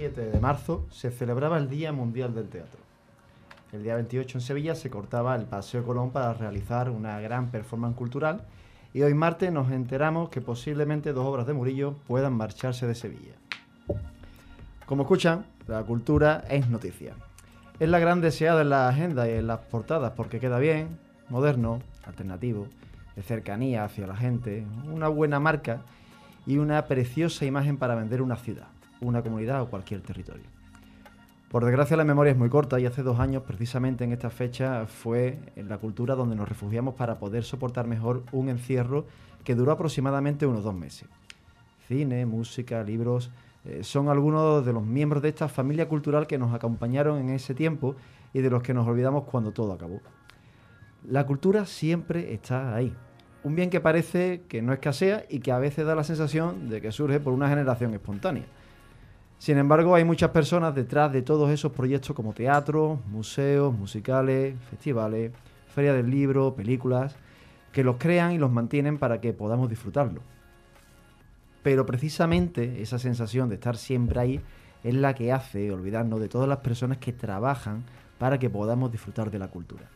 7 de marzo se celebraba el Día Mundial del Teatro. El día 28 en Sevilla se cortaba el Paseo Colón para realizar una gran performance cultural y hoy martes nos enteramos que posiblemente dos obras de Murillo puedan marcharse de Sevilla. Como escuchan, la cultura es noticia. Es la gran deseada en la agenda y en las portadas porque queda bien, moderno, alternativo, de cercanía hacia la gente, una buena marca y una preciosa imagen para vender una ciudad, una comunidad o cualquier territorio. Por desgracia la memoria es muy corta y hace dos años, precisamente en esta fecha, fue en la cultura donde nos refugiamos para poder soportar mejor un encierro que duró aproximadamente unos dos meses. Cine, música, libros, eh, son algunos de los miembros de esta familia cultural que nos acompañaron en ese tiempo y de los que nos olvidamos cuando todo acabó. La cultura siempre está ahí. Un bien que parece que no escasea y que a veces da la sensación de que surge por una generación espontánea. Sin embargo, hay muchas personas detrás de todos esos proyectos como teatro, museos, musicales, festivales, ferias del libro, películas, que los crean y los mantienen para que podamos disfrutarlo. Pero precisamente esa sensación de estar siempre ahí es la que hace olvidarnos de todas las personas que trabajan para que podamos disfrutar de la cultura.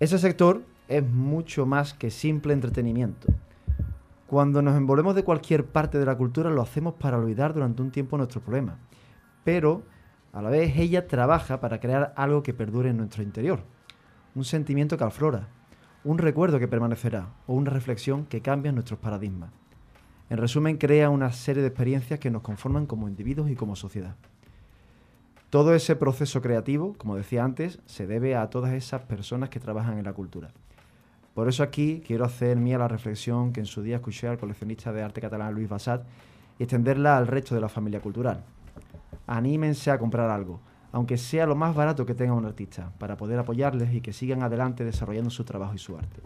Ese sector es mucho más que simple entretenimiento. Cuando nos envolvemos de cualquier parte de la cultura lo hacemos para olvidar durante un tiempo nuestros problemas. Pero a la vez ella trabaja para crear algo que perdure en nuestro interior. Un sentimiento que aflora, un recuerdo que permanecerá o una reflexión que cambia nuestros paradigmas. En resumen, crea una serie de experiencias que nos conforman como individuos y como sociedad. Todo ese proceso creativo, como decía antes, se debe a todas esas personas que trabajan en la cultura. Por eso aquí quiero hacer mía la reflexión que en su día escuché al coleccionista de arte catalán Luis Bassat y extenderla al resto de la familia cultural. Anímense a comprar algo, aunque sea lo más barato que tenga un artista, para poder apoyarles y que sigan adelante desarrollando su trabajo y su arte.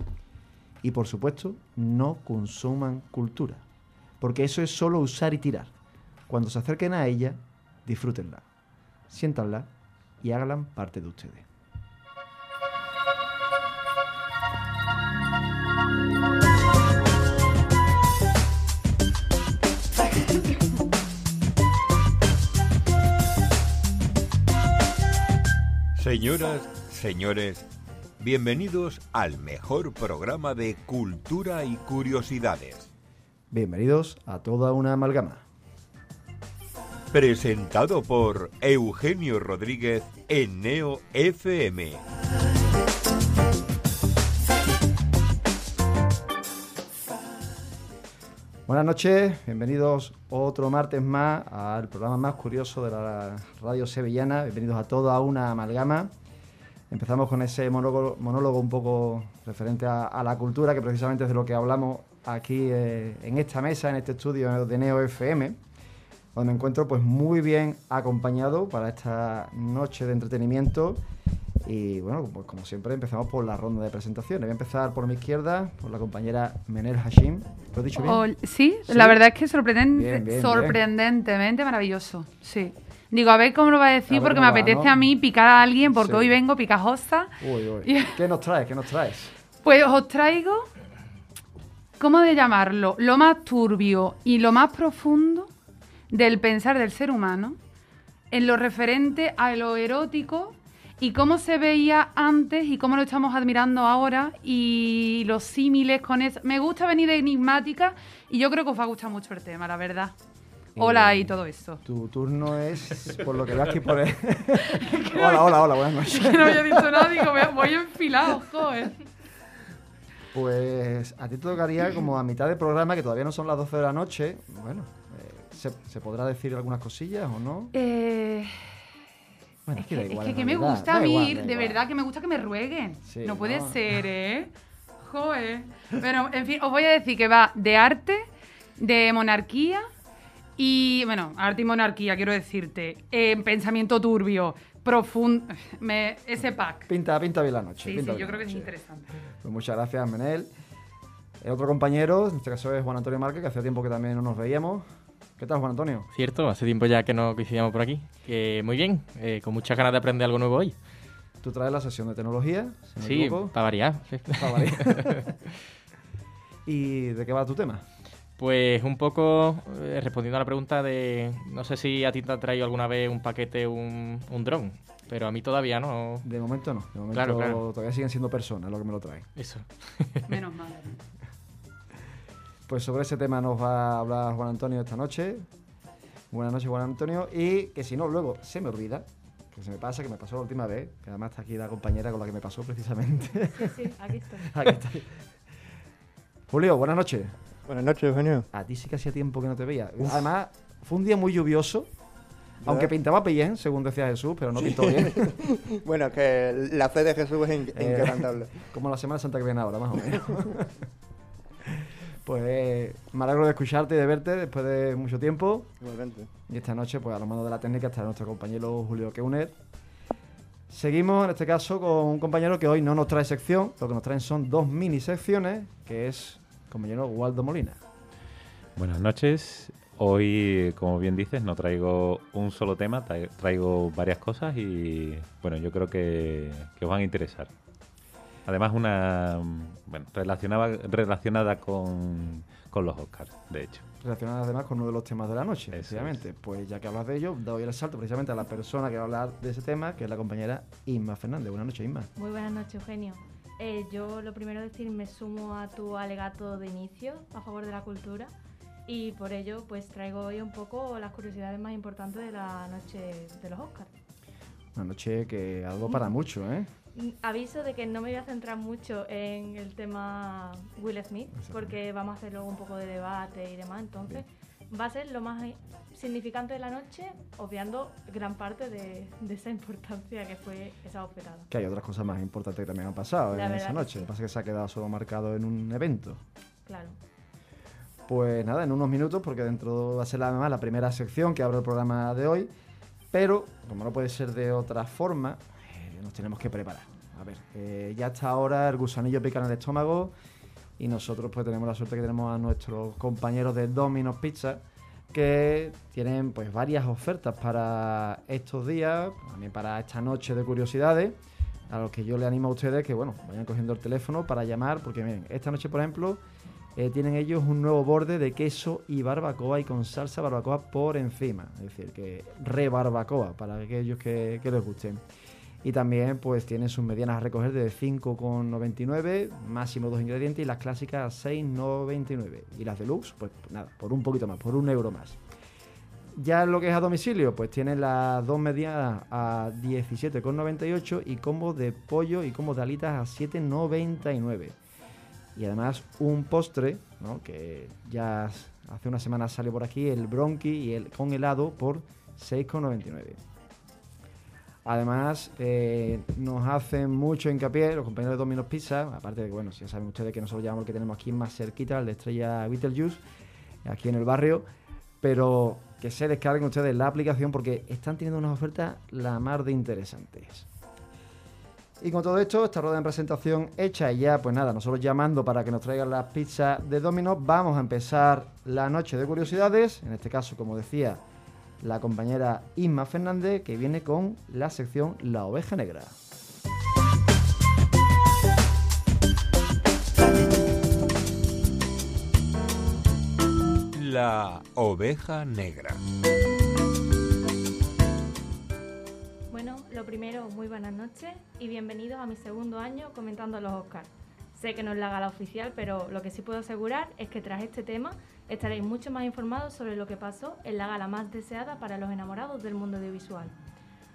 Y por supuesto, no consuman cultura, porque eso es solo usar y tirar. Cuando se acerquen a ella, disfrútenla, siéntanla y háganla parte de ustedes. Señoras, señores, bienvenidos al mejor programa de cultura y curiosidades. Bienvenidos a toda una amalgama. Presentado por Eugenio Rodríguez en Neo FM. Buenas noches, bienvenidos otro martes más al programa más curioso de la radio sevillana. Bienvenidos a toda una amalgama. Empezamos con ese monólogo, un poco referente a, a, la cultura, que precisamente es de lo que hablamos aquí eh, en esta mesa, en este estudio de Neo FM, donde me encuentro pues muy bien acompañado para esta noche de entretenimiento. Y bueno, pues como siempre empezamos por la ronda de presentaciones. Voy a empezar por mi izquierda, por la compañera Menel Hashim. ¿Lo he dicho bien? Oh, ¿sí? ¿sí? la verdad es que sorprendente, bien, bien, sorprendentemente bien. maravilloso. Sí. Digo, a ver cómo lo va a decir, a porque me apetece a mí picar a alguien, porque sí. hoy vengo picajosa. Uy, uy. ¿Qué nos traes? ¿Qué nos traes? Pues os traigo, ¿cómo de llamarlo? Lo más turbio y lo más profundo del pensar del ser humano en lo referente a lo erótico y cómo se veía antes y cómo lo estamos admirando ahora y los símiles con eso. Me gusta venir de enigmática y yo creo que os va a gustar mucho el tema, la verdad. Hola y todo esto. Tu turno es, por lo que veas que por hola, hola, hola, buenas noches. que no había dicho nada, digo, voy enfilado, joder. Pues a ti te tocaría como a mitad del programa, que todavía no son las 12 de la noche. Bueno, eh, ¿se, ¿se, podrá decir algunas cosillas o no? Eh... Bueno, es que, es que, que me gusta a mí, de verdad, que me gusta que me rueguen. Sí, no puede no. ser, ¿eh? Joder. Pero, en fin, os voy a decir que va de arte, de monarquía y, bueno, arte y monarquía, quiero decirte. Eh, pensamiento turbio, profundo. ese pack. Pinta, pinta bien la noche. Sí, pinta sí, yo creo que es interesante. Pues muchas gracias, Menel. El otro compañero, en este caso es Juan Antonio Márquez, que hacía tiempo que también no nos veíamos. ¿Qué tal, Juan Antonio? Cierto, hace tiempo ya que no coincidíamos por aquí. Que muy bien, eh, con muchas ganas de aprender algo nuevo hoy. Tú traes la sesión de tecnología, si Sí, para variar. Para variar. ¿Y de qué va tu tema? Pues un poco eh, respondiendo a la pregunta de, no sé si a ti te ha traído alguna vez un paquete, un, un dron, pero a mí todavía no. De momento no, de momento Claro, claro. todavía siguen siendo personas lo que me lo traen. Eso. Menos mal. Pues sobre ese tema nos va a hablar Juan Antonio esta noche. Buenas noches, Juan Antonio. Y que si no, luego se me olvida, que se me pasa, que me pasó la última vez, que además está aquí la compañera con la que me pasó precisamente. Sí, sí, aquí estoy. Aquí. Julio, buenas noches. Buenas noches, Eugenio. A ti sí que hacía tiempo que no te veía. Además, fue un día muy lluvioso, aunque pintaba bien, según decía Jesús, pero no pintó bien. Bueno, que la fe de Jesús es in- Eh. inquebrantable. Como la Semana Santa que viene ahora, más o menos. pues eh, me alegro de escucharte y de verte después de mucho tiempo. Igualmente. Y esta noche, pues a los mandos de la técnica está nuestro compañero Julio Keuner. Seguimos en este caso con un compañero que hoy no nos trae sección, lo que nos traen son dos mini secciones, que es el compañero Waldo Molina. Buenas noches. Hoy, como bien dices, no traigo un solo tema, tra- traigo varias cosas y bueno, yo creo que, que os van a interesar. Además, una bueno, relacionada, relacionada con, con los Oscars, de hecho. Relacionada además con uno de los temas de la noche, Eso efectivamente. Pues ya que hablas de ello, doy el salto precisamente a la persona que va a hablar de ese tema, que es la compañera Inma Fernández. Buenas noches, Inma. Muy buenas noches, Eugenio. Eh, yo lo primero decir, me sumo a tu alegato de inicio a favor de la cultura y por ello pues traigo hoy un poco las curiosidades más importantes de la noche de los Oscars. Una noche que ha dado para mucho, ¿eh? Aviso de que no me voy a centrar mucho en el tema Will Smith porque vamos a hacer luego un poco de debate y demás, entonces va a ser lo más significante de la noche, obviando gran parte de, de esa importancia que fue esa bofetada. Que hay otras cosas más importantes que también han pasado La en esa noche. sí. Lo que pasa es que se ha quedado solo marcado en un evento. Claro. Pues nada, en unos minutos, porque dentro va a ser la, además la primera sección que abre el programa de hoy. Pero, como no puede ser de otra forma, nos tenemos que preparar. A ver, eh, ya hasta ahora el gusanillo pica en el estómago y nosotros pues tenemos la suerte que tenemos a nuestros compañeros de Domino's Pizza que tienen pues varias ofertas para estos días, también para esta noche de curiosidades, a los que yo le animo a ustedes que bueno, vayan cogiendo el teléfono para llamar, porque miren, esta noche por ejemplo eh, tienen ellos un nuevo borde de queso y barbacoa y con salsa barbacoa por encima. Es decir, que re barbacoa para aquellos que, que les gusten. Y también pues tienen sus medianas a recoger de 5,99, máximo dos ingredientes, y las clásicas a 6,99. Y las deluxe, pues nada, por un poquito más, por un euro más. Ya lo que es a domicilio, pues tienen las dos medianas a 17,98 y combos de pollo y combos de alitas a 7,99 y además un postre, ¿no? que ya hace una semana salió por aquí, el bronqui y el con helado por 6,99. Además, eh, nos hacen mucho hincapié los compañeros de Domino's Pizza, aparte de que, bueno, ya saben ustedes que nosotros llevamos el que tenemos aquí más cerquita, el de Estrella Beetlejuice, aquí en el barrio, pero que se descarguen ustedes la aplicación porque están teniendo unas ofertas la mar de interesantes. Y con todo esto, esta rueda de presentación hecha y ya, pues nada, nosotros llamando para que nos traigan las pizzas de Domino's, vamos a empezar la noche de curiosidades. En este caso, como decía, la compañera Isma Fernández, que viene con la sección La Oveja Negra. La oveja negra. Bueno, lo primero, muy buenas noches y bienvenidos a mi segundo año comentando los Oscars. Sé que no es la gala oficial, pero lo que sí puedo asegurar es que tras este tema estaréis mucho más informados sobre lo que pasó en la gala más deseada para los enamorados del mundo audiovisual.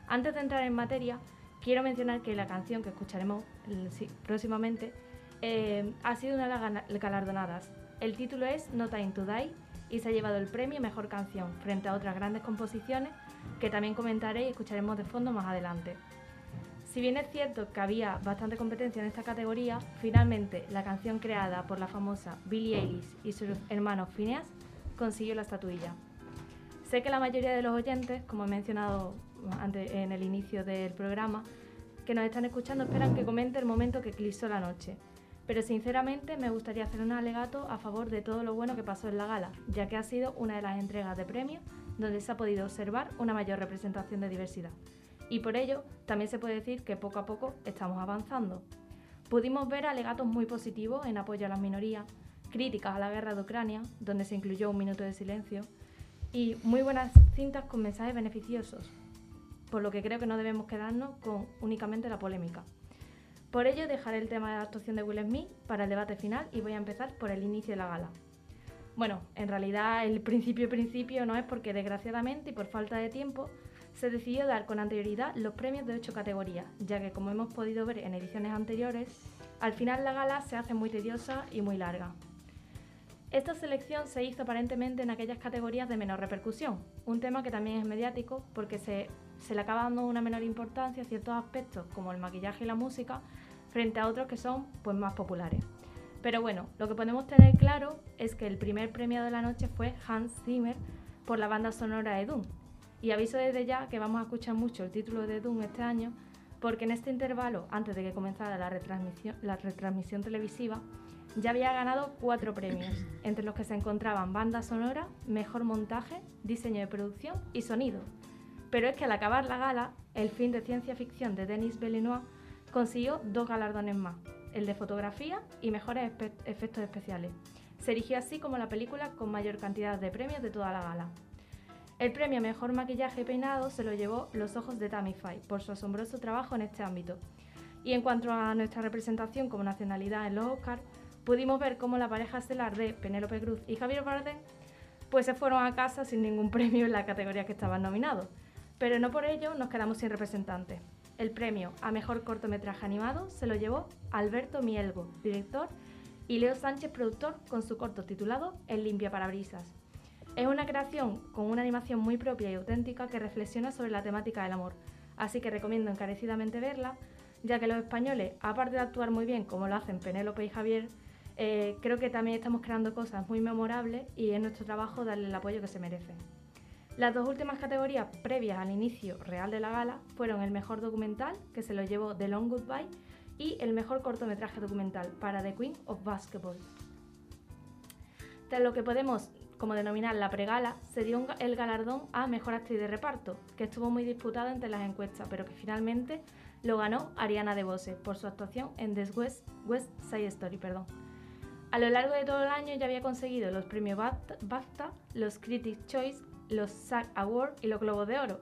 Antes de entrar en materia, quiero mencionar que la canción que escucharemos eh, próximamente eh, ha sido una de las galardonadas. El título es No Time to Die y se ha llevado el premio Mejor Canción frente a otras grandes composiciones que también comentaré y escucharemos de fondo más adelante. Si bien es cierto que había bastante competencia en esta categoría, finalmente la canción creada por la famosa Billie Eilish y su hermano Phineas consiguió la estatuilla. Sé que la mayoría de los oyentes, como he mencionado antes en el inicio del programa, que nos están escuchando esperan que comente el momento que eclipsó la noche. Pero sinceramente me gustaría hacer un alegato a favor de todo lo bueno que pasó en la gala, ya que ha sido una de las entregas de premios donde se ha podido observar una mayor representación de diversidad. Y por ello también se puede decir que poco a poco estamos avanzando. Pudimos ver alegatos muy positivos en apoyo a las minorías, críticas a la guerra de Ucrania, donde se incluyó un minuto de silencio, y muy buenas cintas con mensajes beneficiosos, por lo que creo que no debemos quedarnos con únicamente la polémica. Por ello dejaré el tema de la actuación de Will Smith para el debate final y voy a empezar por el inicio de la gala. Bueno, en realidad el principio principio no es porque desgraciadamente y por falta de tiempo se decidió dar con anterioridad los premios de ocho categorías, ya que como hemos podido ver en ediciones anteriores, al final la gala se hace muy tediosa y muy larga. Esta selección se hizo aparentemente en aquellas categorías de menor repercusión, un tema que también es mediático porque se, se le acaba dando una menor importancia a ciertos aspectos como el maquillaje y la música frente a otros que son pues, más populares. Pero bueno, lo que podemos tener claro es que el primer premio de la noche fue Hans Zimmer por la banda sonora de Doom. Y aviso desde ya que vamos a escuchar mucho el título de Doom este año, porque en este intervalo, antes de que comenzara la retransmisión, la retransmisión televisiva, ya había ganado cuatro premios, entre los que se encontraban banda sonora, mejor montaje, diseño de producción y sonido. Pero es que al acabar la gala, el film de ciencia ficción de Denis Villeneuve consiguió dos galardones más, el de fotografía y mejores efectos especiales. Se erigió así como la película con mayor cantidad de premios de toda la gala. El premio a Mejor Maquillaje y Peinado se lo llevó Los Ojos de Tamify por su asombroso trabajo en este ámbito. Y en cuanto a nuestra representación como nacionalidad en los Oscars, pudimos ver cómo la pareja estelar de Penélope Cruz y Javier Bardem pues se fueron a casa sin ningún premio en la categoría que estaban nominados. Pero no por ello nos quedamos sin representantes. El premio a Mejor Cortometraje Animado se lo llevó Alberto Mielgo, director, y Leo Sánchez, productor, con su corto titulado El limpia parabrisas. Es una creación con una animación muy propia y auténtica que reflexiona sobre la temática del amor, así que recomiendo encarecidamente verla, ya que los españoles, aparte de actuar muy bien como lo hacen Penélope y Javier, eh, creo que también estamos creando cosas muy memorables y es nuestro trabajo darle el apoyo que se merecen. Las dos últimas categorías previas al inicio real de la gala fueron el mejor documental, que se lo llevó The Long Goodbye, y el mejor cortometraje documental para The Queen of Basketball. Tras lo que podemos como denominar la pregala, se dio el galardón a Mejor Actriz de Reparto, que estuvo muy disputado entre las encuestas, pero que finalmente lo ganó Ariana DeBose por su actuación en The West, West Side Story. Perdón. A lo largo de todo el año ya había conseguido los premios BAFTA, los Critics' Choice los SAG Awards y los Globos de Oro,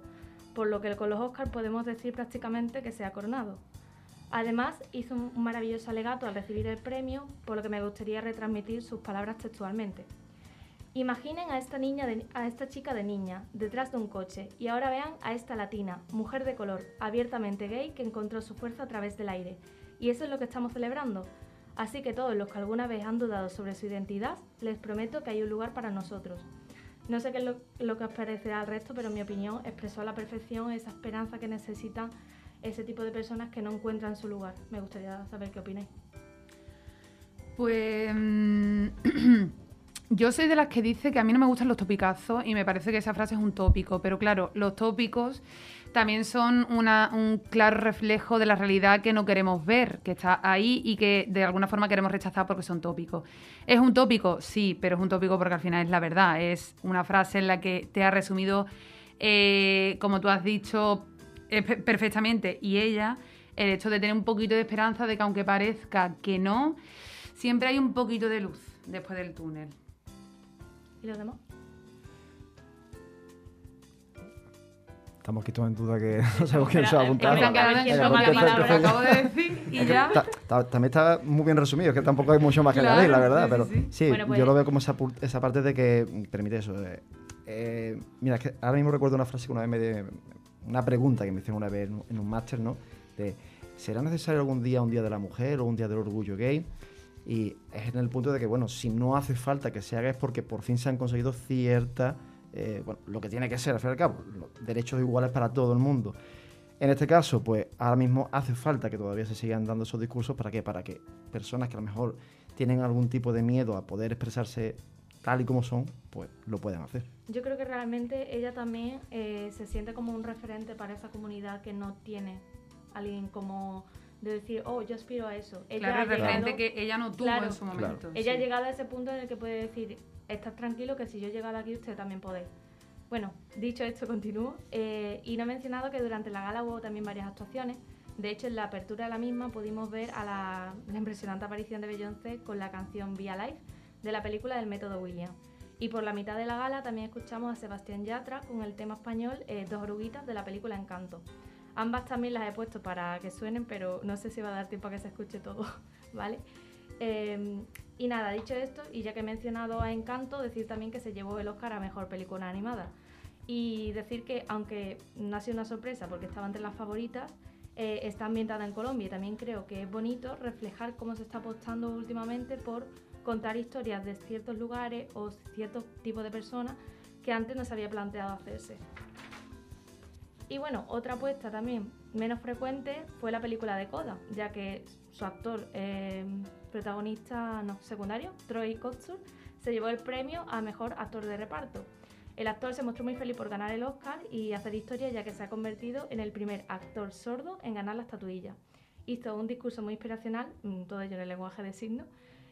por lo que con los Oscars podemos decir prácticamente que se ha coronado. Además, hizo un maravilloso alegato al recibir el premio, por lo que me gustaría retransmitir sus palabras textualmente. Imaginen a esta, niña a esta chica de niña, detrás de un coche, y ahora vean a esta latina, mujer de color, abiertamente gay, que encontró su fuerza a través del aire. Y eso es lo que estamos celebrando. Así que todos los que alguna vez han dudado sobre su identidad, les prometo que hay un lugar para nosotros. No sé qué es lo, que os parecerá al resto, pero mi opinión expresó a la perfección esa esperanza que necesitan ese tipo de personas que no encuentran su lugar. Me gustaría saber qué opináis. Pues mm, yo soy de las que dice que a mí no me gustan los topicazos y me parece que esa frase es un tópico, pero claro, los tópicos también son un claro reflejo de la realidad que no queremos ver, que está ahí y que de alguna forma queremos rechazar porque son tópicos. ¿Es un tópico? Sí, pero es un tópico porque al final es la verdad. Es una frase en la que te ha resumido, eh, como tú has dicho eh, perfectamente, y ella, el hecho de tener un poquito de esperanza de que aunque parezca que no, siempre hay un poquito de luz después del túnel. ¿Y los demás? Estamos aquí todos en duda que no sabemos quién se va a apuntar. También está muy bien resumido, es que tampoco hay mucho más que añadir, la verdad. pero sí, yo pues lo veo como esa, esa parte de que permite eso. Eh, mira, es que ahora mismo recuerdo una frase que una vez me una pregunta que me hicieron una vez en un máster, ¿no? De, ¿será necesario algún día un día de la mujer o un día del orgullo gay? Y es en el punto de que, bueno, si no hace falta que se haga es porque por fin se han conseguido cierta eh, bueno, lo que tiene que ser, al fin y al cabo, derechos iguales para todo el mundo. En este caso, pues ahora mismo hace falta que todavía se sigan dando esos discursos. ¿Para qué? Para que personas que a lo mejor tienen algún tipo de miedo a poder expresarse tal y como son, pues lo puedan hacer. Yo creo que realmente ella también eh, se siente como un referente para esa comunidad que no tiene alguien como de decir, oh, yo aspiro a eso. Ella claro, el referente que ella no tuvo en su momento. Ella ha llegado a ese punto en el que puede decir, estás tranquilo que si yo he llegado aquí, usted también podéis. Bueno, dicho esto, continúo. Eh, y no he mencionado que durante la gala hubo también varias actuaciones. De hecho, en la apertura de la misma pudimos ver a la, impresionante aparición de Beyoncé con la canción Via Life de la película del método William. Y por la mitad de la gala también escuchamos a Sebastián Yatra con el tema español eh, Dos oruguitas de la película Encanto. Ambas también las he puesto para que suenen, pero no sé si va a dar tiempo a que se escuche todo, ¿vale? Eh, y nada, dicho esto, y ya que he mencionado a Encanto, decir también que se llevó el Oscar a Mejor Película Animada. Y decir que, aunque no ha sido una sorpresa porque estaba entre las favoritas, eh, está ambientada en Colombia y también creo que es bonito reflejar cómo se está apostando últimamente por contar historias de ciertos lugares o ciertos tipos de personas que antes no se había planteado hacerse. Y bueno, otra apuesta también menos frecuente fue la película de Coda, ya que su actor eh, protagonista no, secundario, Troy Kotsur, se llevó el premio a mejor actor de reparto. El actor se mostró muy feliz por ganar el Oscar y hacer historia ya que se ha convertido en el primer actor sordo en ganar la estatuilla. Hizo un discurso muy inspiracional, mm, todo ello en el lenguaje de signos,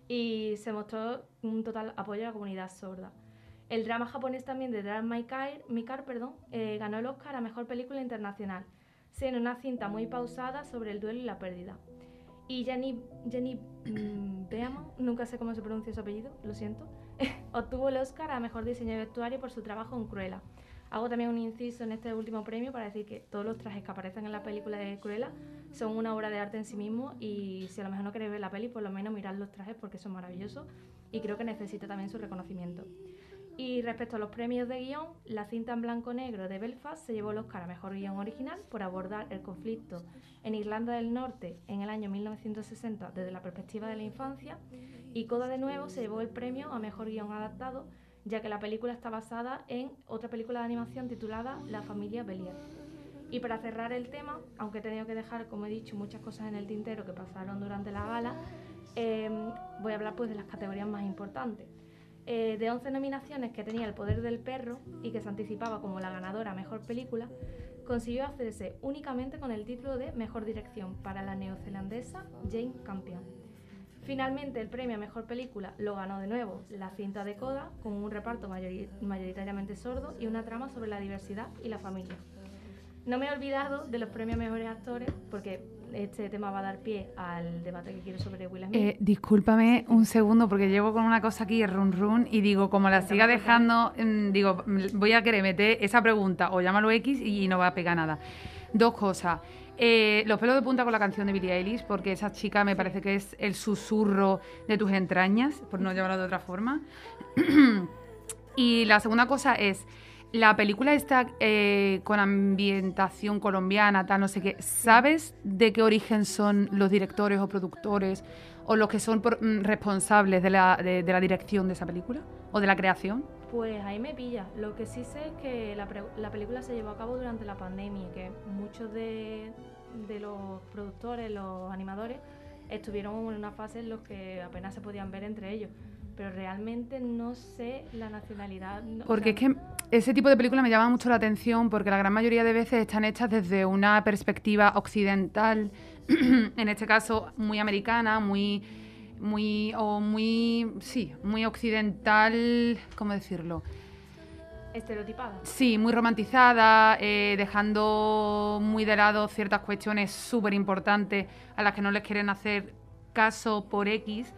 y se mostró un total apoyo a la comunidad sorda. El drama japonés también de Drive My Car, My perdón, eh, ganó el Oscar a Mejor Película Internacional, siendo una cinta muy pausada sobre el duelo y la pérdida. Y Jenny, Jenny mm, Beaman, nunca sé cómo se pronuncia su apellido, lo siento, obtuvo el Oscar a Mejor Diseño de Vestuario por su trabajo en Cruella. Hago también un inciso en este último premio para decir que todos los trajes que aparecen en la película de Cruella son una obra de arte en sí mismo y si a lo mejor no queréis ver la peli, por lo menos mirad los trajes porque son maravillosos y creo que necesita también su reconocimiento. Y respecto a los premios de guion, la cinta en blanco-negro de Belfast se llevó el Oscar a Mejor Guión Original por abordar el conflicto en Irlanda del Norte en el año 1960 desde la perspectiva de la infancia y Coda de nuevo se llevó el premio a Mejor Guión Adaptado ya que la película está basada en otra película de animación titulada La familia Belier. Y para cerrar el tema, aunque he tenido que dejar, como he dicho, muchas cosas en el tintero que pasaron durante la gala, eh, voy a hablar pues de las categorías más importantes. Eh, de 11 nominaciones que tenía El Poder del Perro y que se anticipaba como la ganadora Mejor Película, consiguió hacerse únicamente con el título de Mejor Dirección para la neozelandesa Jane Campion. Finalmente, el premio a Mejor Película lo ganó de nuevo la cinta de Coda, con un reparto mayoritariamente sordo y una trama sobre la diversidad y la familia. No me he olvidado de los premios Mejores Actores, porque este tema va a dar pie al debate que quiero sobre Will Smith. Eh, discúlpame un segundo porque llevo con una cosa aquí, run run, y digo, como la siga dejando, mm, digo, mm, voy a querer meter esa pregunta o llámalo X y no va a pegar nada. Dos cosas. Eh, los pelos de punta con la canción de Billie Eilish, porque esa chica me parece que es el susurro de tus entrañas, por no llamarlo de otra forma. y la segunda cosa es, la película está eh, con ambientación colombiana, tal, no sé qué. ¿Sabes de qué origen son los directores o productores o los que son por- mm, responsables de la, de- la dirección de esa película o de la creación? Pues ahí me pilla. Lo que sí sé es que la, pre- la película se llevó a cabo durante la pandemia y que muchos de, de los productores, los animadores, estuvieron en una fase en los que apenas se podían ver entre ellos. Pero realmente no sé la nacionalidad. no- o Porque sea, es que ese tipo de películas me llama mucho la atención porque la gran mayoría de veces están hechas desde una perspectiva occidental, en este caso muy americana, muy muy o muy sí, muy occidental, ¿cómo decirlo? Estereotipada. Sí, muy romantizada, eh, dejando muy de lado ciertas cuestiones súper importantes a las que no les quieren hacer caso por X.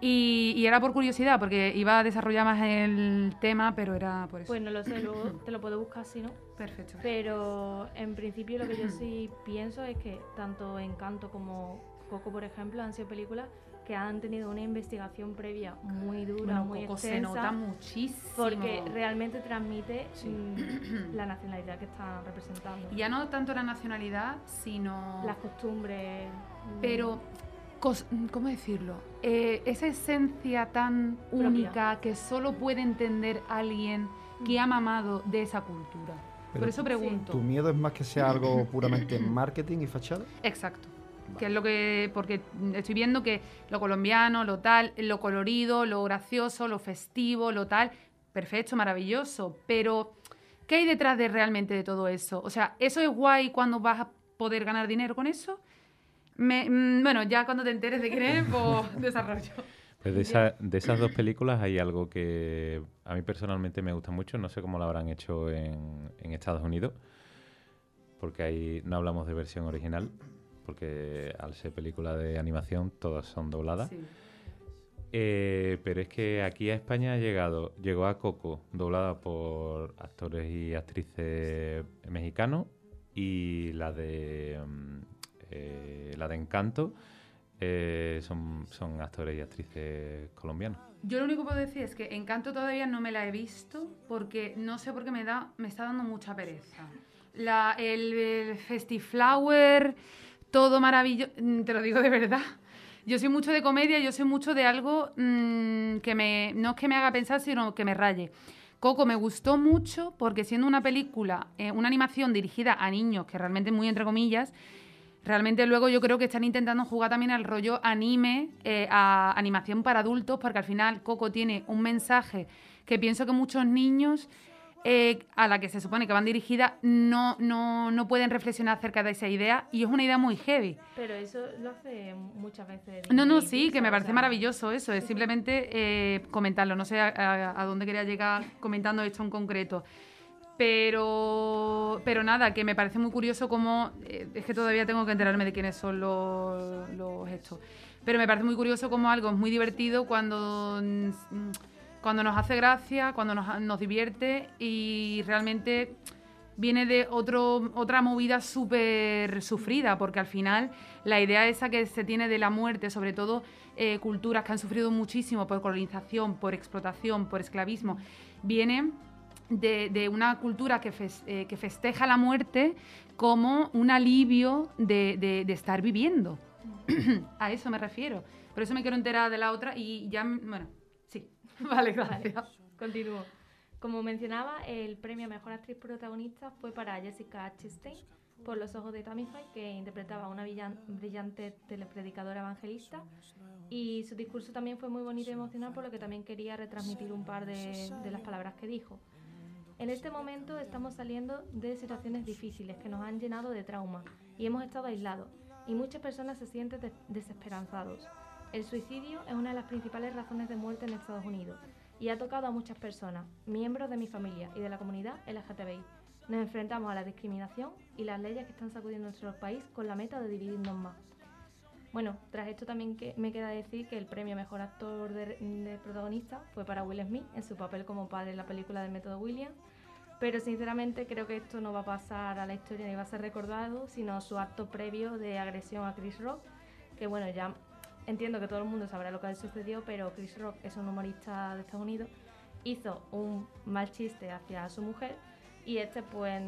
Y, y era por curiosidad, porque iba a desarrollar más el tema, pero era por eso. Pues no lo sé, luego te lo puedo buscar si no. Perfecto. Pero en principio lo que yo sí pienso es que tanto Encanto como Coco, por ejemplo, han sido películas que han tenido una investigación previa muy dura, Bueno, muy Coco se extensa. nota muchísimo. Porque realmente transmite Sí. mm, la nacionalidad que están representando. Y ya no tanto la nacionalidad, sino... Las costumbres. mm, Pero, ¿cómo decirlo? Eh, esa esencia tan Propia. única que solo puede entender alguien que ha mamado de esa cultura. Pero Por eso pregunto. ¿Tu miedo es más que sea algo puramente marketing y fachada? Exacto. Que es lo que. Porque estoy viendo que lo colombiano, lo tal, lo colorido, lo gracioso, lo festivo, lo tal. Perfecto, maravilloso. Pero, ¿qué hay detrás de realmente de todo eso? O sea, ¿eso es guay cuando vas a poder ganar dinero con eso? Me- mm, bueno, ya cuando te enteres de quién es, pues desarrollo. Pues de, esa- de esas dos películas hay algo que a mí personalmente me gusta mucho. No sé cómo lo habrán hecho en, en Estados Unidos, porque ahí no hablamos de versión original, porque al ser película de animación todas son dobladas. Sí. Eh, pero es que aquí a España ha llegado, llegó a Coco, doblada por actores y actrices mexicanos, y la de mm, eh, la de Encanto eh, son, son actores y actrices colombianos. Yo lo único que puedo decir es que Encanto todavía no me la he visto porque no sé por qué me da, me está dando mucha pereza. La, el, el Festiflower, todo maravilloso, te lo digo de verdad. Yo soy mucho de comedia, yo soy mucho de algo mm, que me, no es que me haga pensar, sino que me raye. Coco me gustó mucho porque siendo una película, eh, una animación dirigida a niños, que realmente muy entre comillas, realmente luego yo creo que están intentando jugar también al rollo anime, eh, a animación para adultos, porque al final Coco tiene un mensaje que pienso que muchos niños eh, a la que se supone que van dirigidas no, no, no pueden reflexionar acerca de esa idea y es una idea muy heavy. Pero eso lo hace muchas veces. No, no, sí, que me parece maravilloso eso, es simplemente eh, comentarlo, no sé a, a- a dónde quería llegar comentando esto en concreto. Pero, pero nada, que me parece muy curioso cómo, eh, es que todavía tengo que enterarme de quiénes son los, los estos, pero me parece muy curioso cómo algo es muy divertido cuando, mm, cuando nos hace gracia, cuando nos, nos divierte y realmente viene de otro, otra movida súper sufrida, porque al final la idea esa que se tiene de la muerte, sobre todo eh, culturas que han sufrido muchísimo por colonización, por explotación, por esclavismo, viene de, de una cultura que, fes- eh, que festeja la muerte como un alivio de, de- de estar viviendo. A eso me refiero. Por eso me quiero enterar de la otra y ya, bueno, sí. Vale, Vale, gracias. continúo. Como mencionaba, el premio a Mejor Actriz Protagonista fue para Jessica Chastain por Los Ojos de Tamify, que interpretaba a una brillante telepredicadora evangelista. Y su discurso también fue muy bonito y emocional, por lo que también quería retransmitir un par de, de las palabras que dijo. En este momento estamos saliendo de situaciones difíciles que nos han llenado de trauma y hemos estado aislados y muchas personas se sienten des- desesperanzados. El suicidio es una de las principales razones de muerte en Estados Unidos y ha tocado a muchas personas, miembros de mi familia y de la comunidad LGTBI. Nos enfrentamos a la discriminación y las leyes que están sacudiendo nuestro país con la meta de dividirnos más. Bueno, tras esto también me queda decir que el premio Mejor Actor de, de Protagonista fue para Will Smith en su papel como padre en la película del método William. Pero sinceramente creo que esto no va a pasar a la historia ni va a ser recordado, sino su acto previo de agresión a Chris Rock, que bueno, ya entiendo que todo el mundo sabrá lo que sucedió, pero Chris Rock es un humorista de Estados Unidos, hizo un mal chiste hacia su mujer y este pues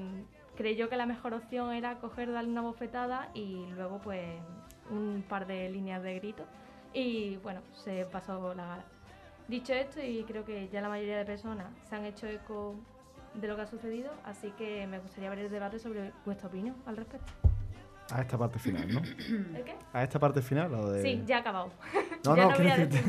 creyó que la mejor opción era coger, darle una bofetada y luego pues un par de líneas de grito y bueno, se pasó la gala. Dicho esto, y creo que ya la mayoría de personas se han hecho eco de lo que ha sucedido, así que me gustaría ver el debate sobre vuestra opinión al respecto. A esta parte final, ¿no? ¿El qué? A esta parte final, o de... Sí, ya ha acabado. No, ya no, no, voy a decir,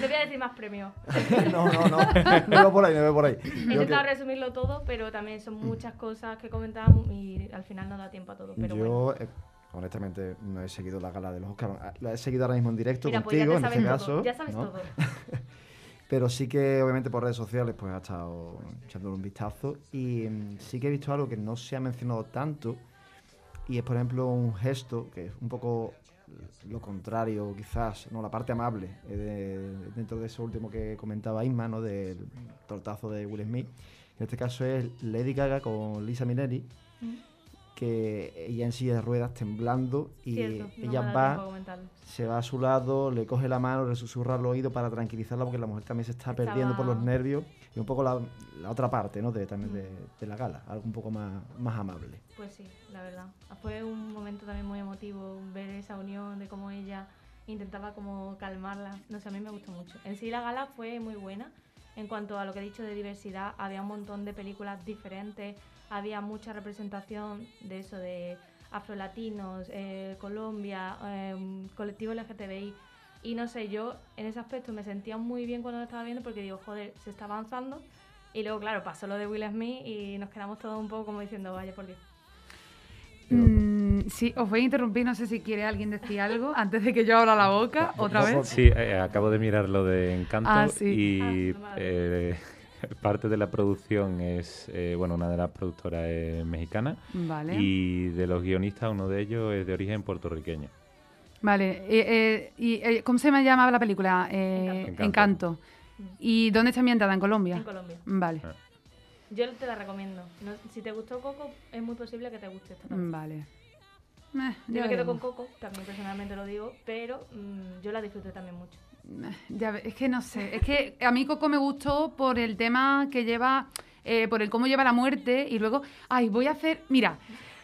no voy a decir más premios. no, no, no. No veo por ahí, no veo por ahí. He intentado que- resumirlo todo, pero también son muchas cosas que comentamos y al final no da tiempo a todo. Pero yo, bueno. eh, honestamente, no he seguido la gala de los Oscars. Ah, La he seguido ahora mismo en directo Mira, pues ya contigo, te en sabes este todo. caso. Ya sabes ¿no? todo. Pero sí que, obviamente, por redes sociales, pues ha estado echándole un vistazo. Y mm, sí que he visto algo que no se ha mencionado tanto. Y es, por ejemplo, un gesto que es un poco lo contrario, quizás, no, la parte amable, eh, de- dentro de eso último que comentaba Isma, ¿no? Del tortazo de Will Smith. En este caso es Lady Gaga con Lisa Minnelli, Mm. Que ella en silla de ruedas temblando y Cierto, no ella da va se va a su lado, le coge la mano, le susurra al oído para tranquilizarla porque la mujer también se está perdiendo por los Estaba- nervios y un poco la, la otra parte ¿no? de, también Mm. de, de la gala, algo un poco más, más amable. Pues sí, la verdad. Fue un momento también muy emotivo ver esa unión de cómo ella intentaba como calmarla. No sé, a mí me gustó mucho. En sí la gala fue muy buena. En cuanto a lo que he dicho de diversidad, había un montón de películas diferentes, había mucha representación de eso, de afrolatinos, eh, Colombia, eh, colectivo LGTBI. Y no sé, yo en ese aspecto me sentía muy bien cuando lo estaba viendo porque digo, joder, se está avanzando. Y luego, claro, pasó lo de Will Smith y nos quedamos todos un poco como diciendo, vaya por Dios. Mm, sí, os voy a interrumpir, no sé si quiere alguien decir algo antes de que yo abra la boca otra No, vez. Sí, eh, acabo de mirar lo de Encanto Ah, sí. y Ah, vale. parte de la producción es, eh, bueno, una de las productoras es mexicana Vale. y de los guionistas uno de ellos es de origen puertorriqueño. Vale. eh, eh, y, eh, ¿Cómo se me llamaba la película? Eh, Encanto. Encanto. ¿Y dónde está ambientada? ¿En Colombia? En Colombia. Vale. Ah. Yo te la recomiendo. No- si te gustó Coco, es muy posible que te guste esta también. Vale. Eh, Yo me quedo con Coco, también personalmente lo digo, pero mm, yo la disfruté también mucho. Ya es que no sé, es que a mí Coco me gustó por el tema que lleva, eh, por el cómo lleva la muerte y luego, ay, voy a hacer, mira,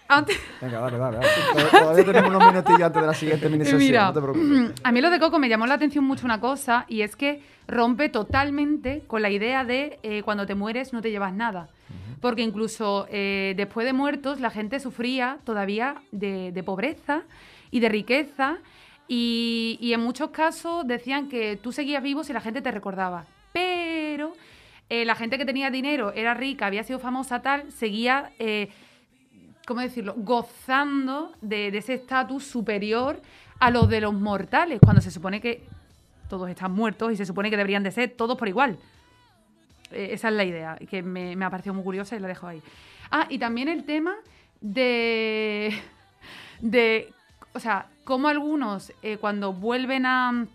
antes, Venga, dale, dale. dale. Todavía- tenemos unos minutillos antes de la siguiente mini sesión, mira, no te preocupes. a mí lo de Coco me llamó la atención mucho una cosa y es que rompe totalmente con la idea de eh, cuando te mueres no te llevas nada. Porque incluso eh, después de muertos la gente sufría todavía de, de pobreza y de riqueza y, en muchos casos decían que tú seguías vivo si la gente te recordaba. Pero eh, la gente que tenía dinero, era rica, había sido famosa tal, seguía, eh, ¿cómo decirlo?, gozando de, de ese estatus superior a los de los mortales, cuando se supone que todos están muertos y se supone que deberían de ser todos por igual. Eh, esa es la idea, que me, me ha parecido muy curiosa y la dejo ahí. Ah, y también el tema de. de. O sea, cómo algunos, eh, cuando vuelven a.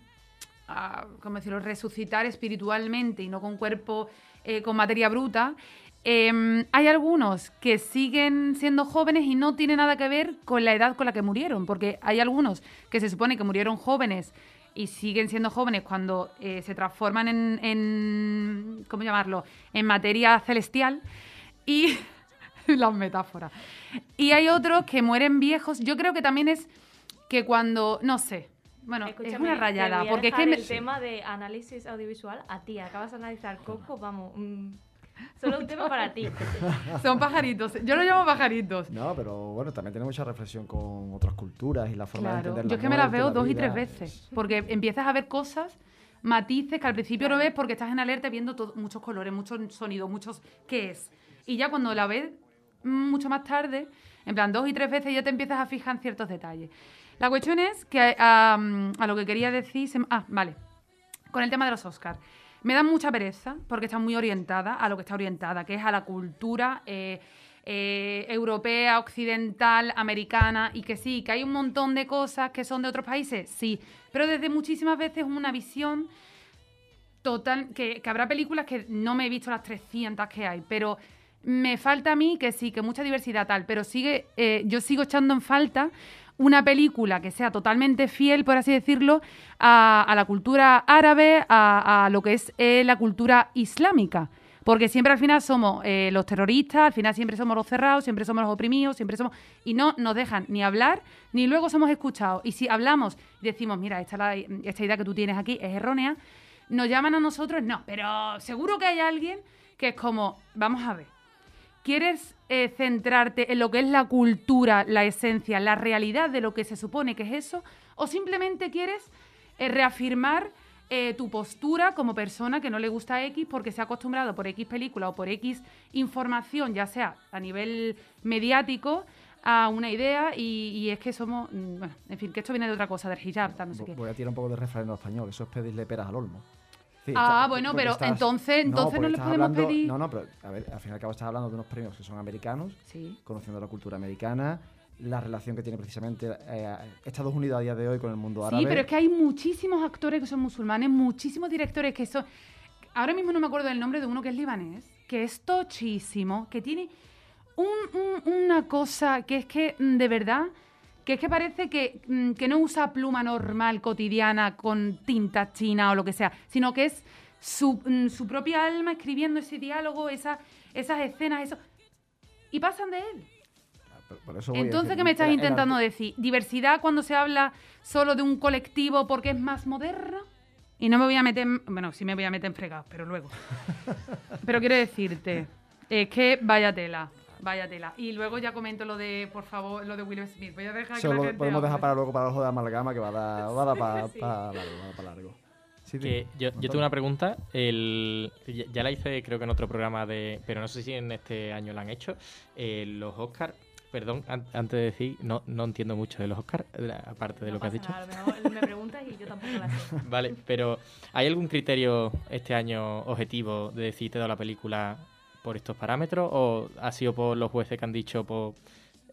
¿Cómo decirlo? resucitar espiritualmente y no con cuerpo. eh, con materia bruta. em, hay algunos que siguen siendo jóvenes y no tiene nada que ver con la edad con la que murieron, porque hay algunos que se supone que murieron jóvenes y siguen siendo jóvenes cuando eh, se transforman en, ¿cómo llamarlo?, en materia celestial y las metáforas. Y hay otros que mueren viejos. Yo creo que también es que cuando, no sé, bueno, es Escúchame, una te rayada, porque es que me- el tema de análisis audiovisual a ti. Acabas de analizar Coco, vamos. mm, solo un tema para ti. son pajaritos. Yo los llamo pajaritos. No, pero bueno, también tiene mucha reflexión con otras culturas y la forma de Claro, entender yo es que me las veo la dos y tres veces, porque empiezas a ver cosas, matices que al principio no ves porque estás en alerta viendo todo- muchos colores, muchos sonidos, muchos qué es. Y ya cuando la ves mm, mucho más tarde, en plan dos y tres veces ya te empiezas a fijar en ciertos detalles. La cuestión es que a, lo que quería decir, se ah, vale, con el tema de los Oscars. Me da mucha pereza porque está muy orientada a lo que está orientada, que es a la cultura eh, eh, europea, occidental, americana, y que sí, que hay un montón de cosas que son de otros países, sí, pero desde muchísimas veces una visión total, que, que habrá películas que no me he visto las 300 que hay, pero me falta a mí que sí, que mucha diversidad tal, pero sigue, eh, yo sigo echando en falta una película que sea totalmente fiel, por así decirlo, a, la cultura árabe, a, a lo que es eh, la cultura islámica. Porque siempre al final somos eh, los terroristas, al final siempre somos los cerrados, siempre somos los oprimidos, siempre somos... Y no nos dejan ni hablar, ni luego somos escuchados. Y si hablamos y decimos, mira, esta, la- esta idea que tú tienes aquí es errónea, nos llaman a nosotros, no, pero seguro que hay alguien que es como, vamos a ver, ¿Quieres eh, centrarte en lo que es la cultura, la esencia, la realidad de lo que se supone que es eso? ¿O simplemente quieres eh, reafirmar eh, tu postura como persona que no le gusta X porque se ha acostumbrado por X película o por X información, ya sea a nivel mediático, a una idea y, y es que somos, mm, bueno, en fin, que esto viene de otra cosa, del hijab, tal, no sé qué. Voy a tirar un poco de refrán español, eso es pedirle peras al olmo. Sí, Ah, está- bueno, pero entonces- entonces no le estás podemos hablando- pedir- No, no, pero a ver, al fin y al cabo estás hablando de unos premios que son americanos, Sí. conociendo la cultura americana, la relación que tiene precisamente eh, Estados Unidos a día de hoy con el mundo árabe. Sí, pero es que hay muchísimos actores que son musulmanes, muchísimos directores que son... Ahora mismo no me acuerdo del nombre de uno que es libanés, que es tochísimo, que tiene un- un- una cosa que es que, mm, de verdad, que es que parece que, mm, que no usa pluma normal, cotidiana, con tinta china o lo que sea, sino que es su, mm, su propia alma escribiendo ese diálogo, esa, esas escenas, eso... Y pasan de él. Por- por eso Entonces, ¿qué me estás intentando decir? ¿Diversidad cuando se habla solo de un colectivo porque es más moderno? Y no me voy a meter, en- bueno, sí me voy a meter en fregados, pero luego. pero quiero decirte, es que vaya tela, vaya tela. Y luego ya comento lo de, por favor, lo de Will Smith. Voy a dejar que Eso la lo gente podemos dejar hable. para luego para el ojo de amalgama que va a dar, va a dar para Sí. para largo. Sí, Que yo, yo tengo una pregunta. El, ya, ya la hice, creo que en otro programa de. Pero no sé si en este año la han hecho. eh, los Oscars. Perdón, an- antes de decir, no, no entiendo mucho de los Oscars, aparte de No lo que has dicho. nada, a lo mejor me preguntas y yo tampoco la sé. Vale, pero ¿hay algún criterio este año objetivo de decir te he dado la película por estos parámetros? ¿O ha sido por los jueces que han dicho por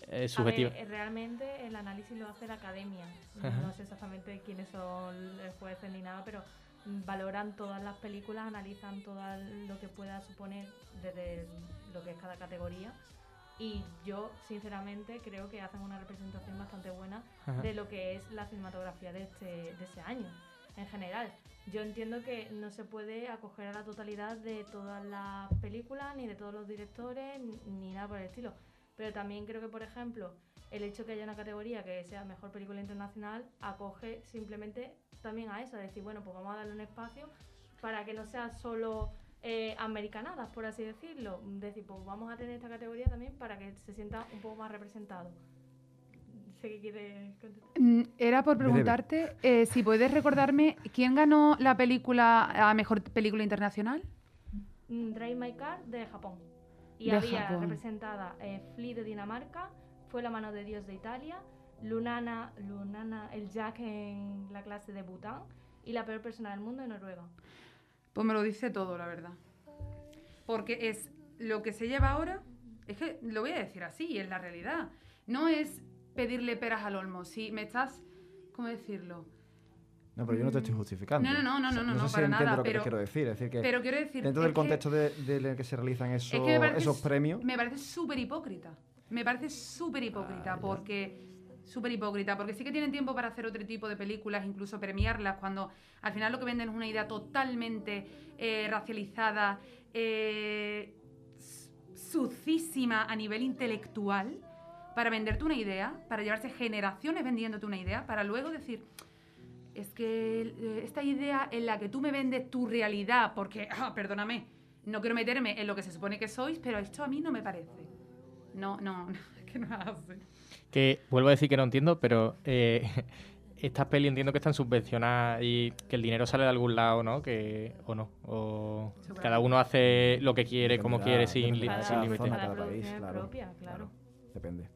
ver, eh, realmente el análisis lo hace la academia. Ajá. No sé exactamente quiénes son los jueces ni nada, pero valoran todas las películas, analizan todo lo que pueda suponer desde lo que es cada categoría. Y yo, sinceramente, creo que hacen una representación bastante buena Ajá. de lo que es la cinematografía de este, de ese año, en general. Yo entiendo que no se puede acoger a la totalidad de todas las películas, ni de todos los directores, ni- nada por el estilo. Pero también creo que, por ejemplo, el hecho que haya una categoría que sea mejor película internacional acoge simplemente también a eso, a decir, bueno, pues vamos a darle un espacio para que no sea solo eh, americanadas, por así decirlo. Decir, pues vamos a tener esta categoría también para que se sienta un poco más representado. Sé que quiere contestar. Mm, Era por preguntarte eh, si puedes recordarme quién ganó la película a mejor película internacional. Mm, Drive My Car de Japón. Y De había Japón. representada eh, Flea de Dinamarca, Fue la mano de Dios de Italia, Lunana, Lunana, el Jack en la clase de Bután y la peor persona del mundo de Noruega. Pues me lo dice todo, la verdad. Porque es lo que se lleva ahora, es que lo voy a decir así, es la realidad. No es pedirle peras al olmo, si me estás, ¿cómo decirlo? No, pero yo no te estoy justificando. No, no, no, no, O sea, no, no no, sé si para entiendo nada, lo que pero- quiero decir. Es decir, que Pero quiero decir... dentro del que- contexto de, de que se realizan esos, es que me parece esos su- premios, Me parece súper hipócrita. Me parece súper hipócrita Ah, porque... Súper hipócrita, porque sí que tienen tiempo para hacer otro tipo de películas, incluso premiarlas, cuando al final lo que venden es una idea totalmente eh, racializada, eh, sucísima a nivel intelectual, para venderte una idea, para llevarse generaciones vendiéndote una idea, para luego decir, es que eh, esta idea en la que tú me vendes tu realidad, porque, ah, perdóname, no quiero meterme en lo que se supone que sois, pero esto a mí no me parece. No, no, es que no así. Que vuelvo a decir que no entiendo, pero eh, estas pelis entiendo que están subvencionadas y que el dinero sale de algún lado, ¿no? Que, o no. O cada uno hace lo que quiere, como quiere, sin, sin cada límite. zona, Cada cada país, producción es claro. propia, claro. depende.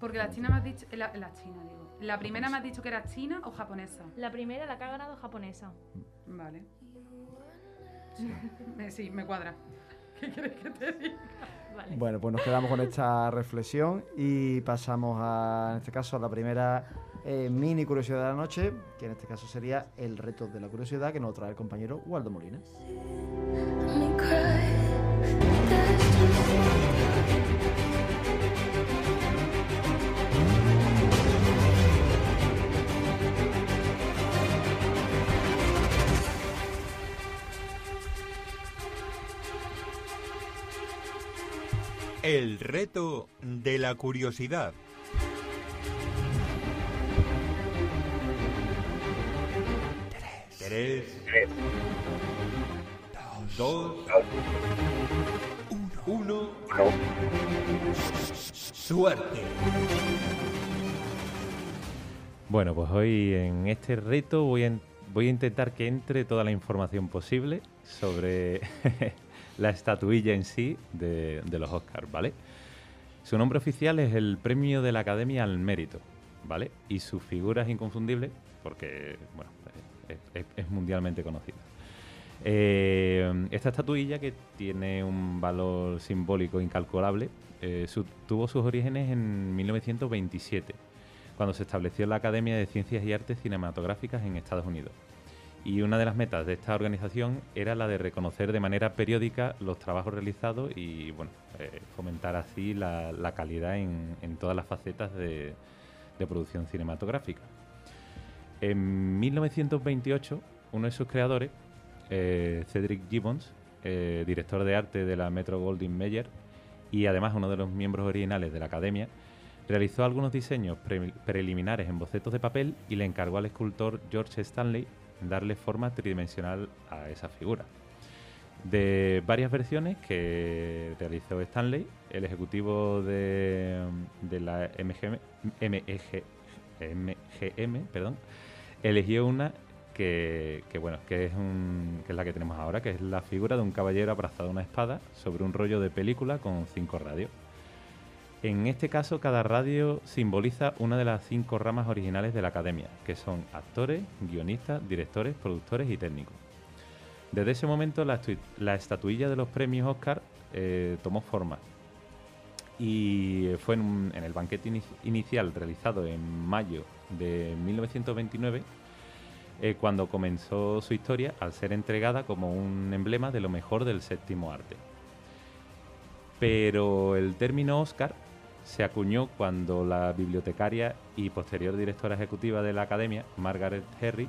Porque la China me has dicho, la, la China digo, la primera me has dicho que era china o japonesa. La primera, la que ha ganado japonesa. Vale. Me- sí, me cuadra. ¿Qué quieres que te diga? Vale. Bueno, pues nos quedamos con esta reflexión y pasamos a, en este caso, a la primera eh, mini curiosidad de la noche, que en este caso sería el reto de la curiosidad que nos trae el compañero Waldo Molina. El reto de la curiosidad. Tres. Dos. Uno. Suerte. Bueno, pues hoy en este reto voy a, voy a intentar que entre toda la información posible sobre la estatuilla en sí de, los Oscars, ¿vale? Su nombre oficial es el Premio de la Academia al Mérito, ¿vale? Y su figura es inconfundible porque, bueno, es, mundialmente conocida. Eh, esta estatuilla, que tiene un valor simbólico incalculable, eh, tuvo sus orígenes en 1927 cuando se estableció la Academia de Ciencias y Artes Cinematográficas en Estados Unidos. Y una de las metas de esta organización era la de reconocer de manera periódica los trabajos realizados y bueno, eh, fomentar así la, calidad en, todas las facetas de, producción cinematográfica. En 1928, uno de sus creadores, eh, Cedric Gibbons, eh, director de arte de la Metro Goldwyn Mayer y además uno de los miembros originales de la Academia, Realizó algunos diseños pre- preliminares en bocetos de papel y le encargó al escultor George Stanley darle forma tridimensional a esa figura. De varias versiones que realizó Stanley, el ejecutivo de, la MGM, MEG MGM, perdón, eligió una que, que, bueno, que es, un- que es la que tenemos ahora, que es la figura de un caballero abrazado a una espada sobre un rollo de película con cinco radios. En este caso, cada radio simboliza una de las cinco ramas originales de la academia, que son actores, guionistas, directores, productores y técnicos. Desde ese momento, la, estatuilla de los premios Oscar eh, tomó forma. Y fue en, el banquete ini- inicial realizado en mayo de 1929 eh, cuando comenzó su historia al ser entregada como un emblema de lo mejor del séptimo arte. Pero el término Oscar se acuñó cuando la bibliotecaria y posterior directora ejecutiva de la academia, Margaret Herrick,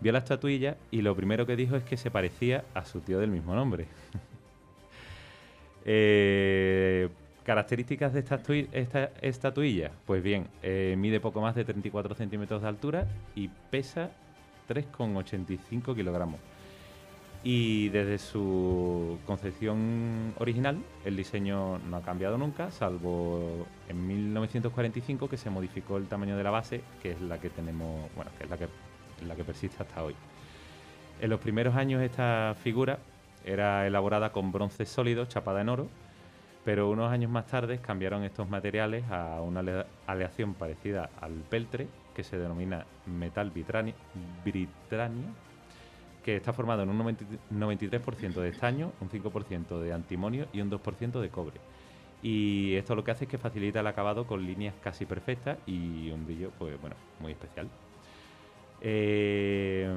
vio la estatuilla y lo primero que dijo es que se parecía a su tío del mismo nombre. Eh, características de esta, estatuilla, pues bien, eh, mide poco más de 34 centímetros de altura y pesa 3,85 kilogramos. Y desde su concepción original, el diseño no ha cambiado nunca, salvo en 1945 que se modificó el tamaño de la base, que es la que tenemos, bueno, que es la que, persiste hasta hoy. En los primeros años esta figura era elaborada con bronce sólido chapada en oro, pero unos años más tarde cambiaron estos materiales a una ale- aleación parecida al peltre, que se denomina metal vitrani- britania, que está formado en un 90 93% de estaño, un 5% de antimonio y un 2% de cobre. Y esto lo que hace es que facilita el acabado con líneas casi perfectas y un brillo, pues bueno, muy especial. Eh,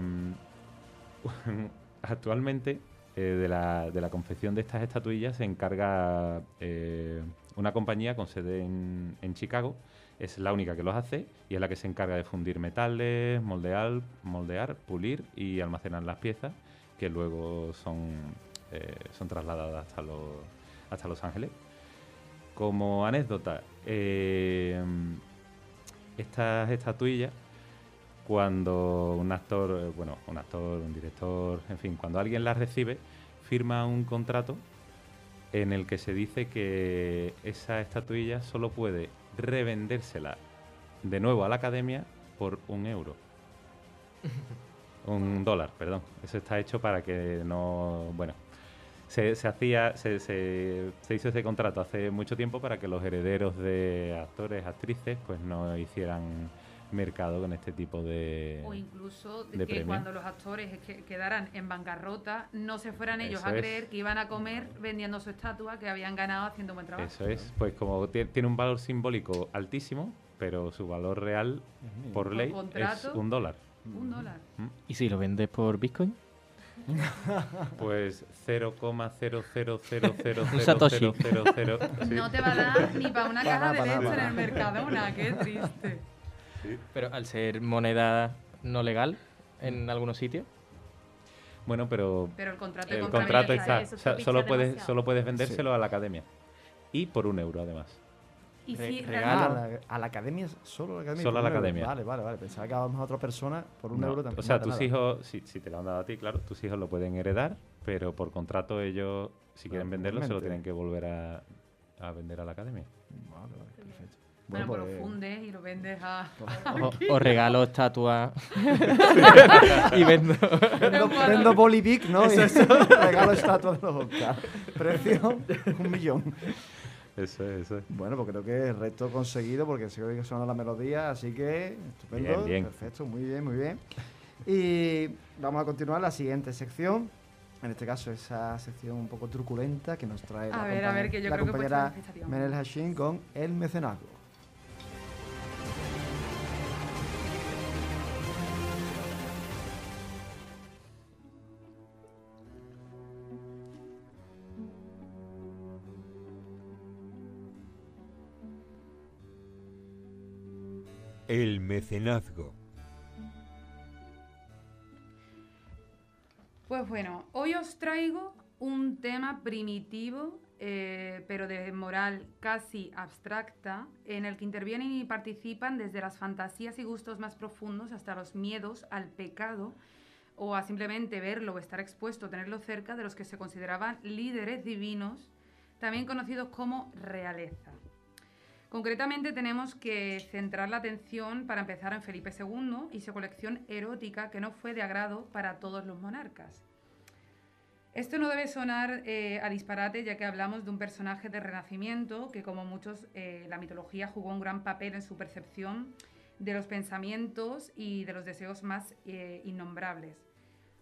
actualmente eh, de, la, de la confección de estas estatuillas se encarga eh, una compañía con sede en Chicago. Es la única que los hace y es la que se encarga de fundir metales, moldear, moldear pulir y almacenar las piezas que luego son, eh, son trasladadas hasta los, hasta Los Ángeles. Como anécdota, eh, estas estatuillas cuando un actor, eh, bueno, un actor, un director, en fin, cuando alguien las recibe, firma un contrato en el que se dice que esa estatuilla solo puede revendérsela de nuevo a la academia por un euro. un dólar, perdón. Eso está hecho para que no, bueno, se, se hacía, se, se- se hizo ese contrato hace mucho tiempo para que los herederos de actores, actrices, pues no hicieran mercado con este tipo de... O incluso de de que premio. cuando los actores es que quedaran en bancarrota, no se fueran ellos Eso a es. creer que iban a comer vendiendo su estatua que habían ganado haciendo un buen trabajo. Eso es, pues como tie- tiene un valor simbólico altísimo, pero su valor real por Por ley es un dólar. Un dólar. ¿Y si lo vendes por Bitcoin? Pues 0,000000000. Un Satoshi. sí. No te va a dar ni para una Para caja de para leche en el Mercadona, qué triste. Pero al ser moneda no legal en algunos sitios. Bueno, pero Pero el contrato el contrato está. eso solo puedes, demasiado. solo puedes vendérselo a la academia. Y por un euro, además. Y Re- si regalo. Ah, a, la, a la academia, solo a la academia. Solo a la academia. Vale, vale, vale. Pensaba que dábamos a otra persona por un No, euro también. O sea, tus nada. hijos, si, si te lo han dado a ti, claro, tus hijos lo pueden heredar, pero por contrato ellos, si quieren venderlo, se lo tienen que volver a, a vender a la academia. Vale, vale, perfecto. Bueno, pues pues, lo fundes y lo vendes a... O, o regalo estatua y vendo. Vendo, vendo Bolivic, ¿no? Y regalo estatua de los Oscar. Precio un millón. Eso es, eso es. Bueno, pues creo que el resto conseguido porque se que suena la melodía, así que estupendo. Bien, bien. Perfecto, muy bien, muy bien. Y vamos a continuar la siguiente sección. En este caso, esa sección un poco truculenta que nos trae A la, ver, a ver, que yo la creo que compañera expectativa. Menel Hashim con el mecenazgo. El mecenazgo. Pues bueno, hoy os traigo un tema primitivo, eh, pero de moral casi abstracta, en el que intervienen y participan desde las fantasías y gustos más profundos hasta los miedos al pecado o a simplemente verlo o estar expuesto, tenerlo cerca de los que se consideraban líderes divinos, también conocidos como realeza. Concretamente tenemos que centrar la atención para empezar en Felipe II y su colección erótica que no fue de agrado para todos los monarcas. Esto no debe sonar eh, a disparate ya que hablamos de un personaje de renacimiento que como muchos eh, la mitología jugó un gran papel en su percepción de los pensamientos y de los deseos más eh, innombrables.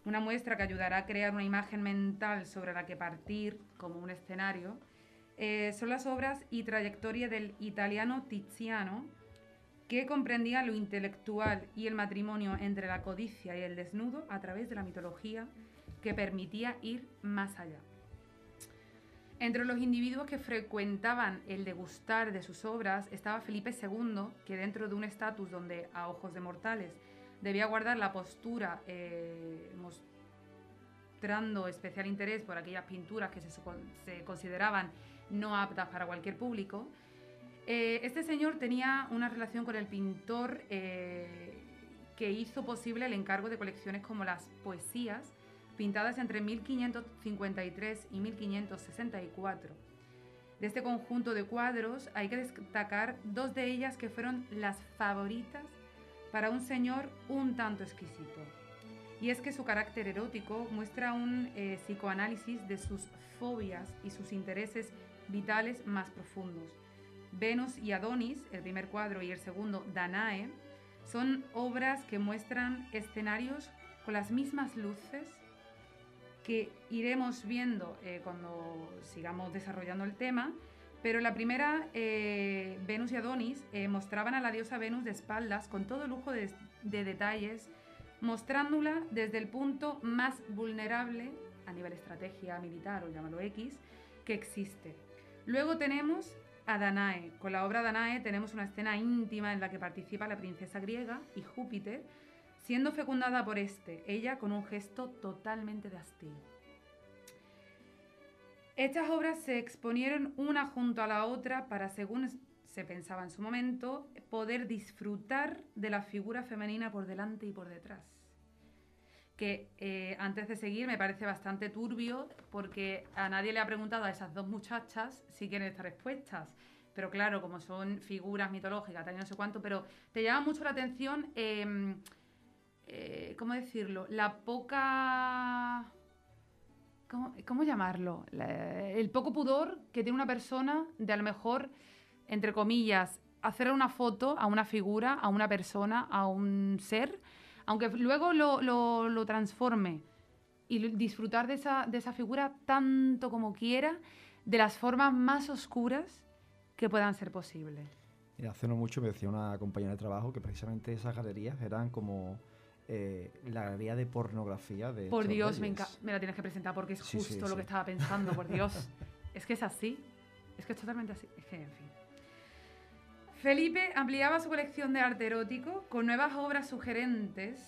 Una muestra que ayudará a crear una imagen mental sobre la que partir como un escenario eh, son las obras y trayectoria del italiano Tiziano, que comprendía lo intelectual y el matrimonio entre la codicia y el desnudo a través de la mitología que permitía ir más allá. Entre los individuos que frecuentaban el degustar de sus obras estaba Felipe II, que dentro de un estatus donde a ojos de mortales debía guardar la postura eh, mostrando especial interés por aquellas pinturas que se, se consideraban no aptas para cualquier público, eh, este señor tenía una relación con el pintor eh, que hizo posible el encargo de colecciones como las poesías, pintadas entre 1553 y 1564. De este conjunto de cuadros hay que destacar dos de ellas que fueron las favoritas para un señor un tanto exquisito. Y es que su carácter erótico muestra un eh, psicoanálisis de sus fobias y sus intereses vitales más profundos. Venus y Adonis, el primer cuadro y el segundo, Danae, son obras que muestran escenarios con las mismas luces que iremos viendo eh, cuando sigamos desarrollando el tema, pero la primera, eh, Venus y Adonis, mostraban a la diosa Venus de espaldas con todo lujo de detalles, mostrándola desde el punto más vulnerable a nivel estrategia militar o llámalo X que existe. Luego tenemos a Danae. Con la obra Danae tenemos una escena íntima en la que participa la princesa griega y Júpiter, siendo fecundada por este, ella con un gesto totalmente de hastío. Estas obras se exponieron una junto a la otra para, según se pensaba en su momento, poder disfrutar de la figura femenina por delante y por detrás. Que eh, antes de seguir me parece bastante turbio porque a nadie le ha preguntado a esas dos muchachas si quieren estas respuestas. Pero claro, como son figuras mitológicas, tal y no sé cuánto, pero te llama mucho la atención, eh, eh, ¿cómo decirlo? La poca ¿Cómo, cómo llamarlo? La- el poco pudor que tiene una persona de a lo mejor, entre comillas, hacer una foto a una figura, a una persona, a un ser, aunque luego lo, lo- lo transforme y disfrutar de esa, de esa figura tanto como quiera, de las formas más oscuras que puedan ser posibles. Hace no mucho me decía una compañera de trabajo que precisamente esas galerías eran como eh, la galería de pornografía de Por Dios, me, me la tienes que presentar porque es Sí, justo sí, lo sí. que estaba pensando, por Dios. es que es así. Es que es totalmente así. Es que, en fin. Felipe ampliaba su colección de arte erótico con nuevas obras sugerentes,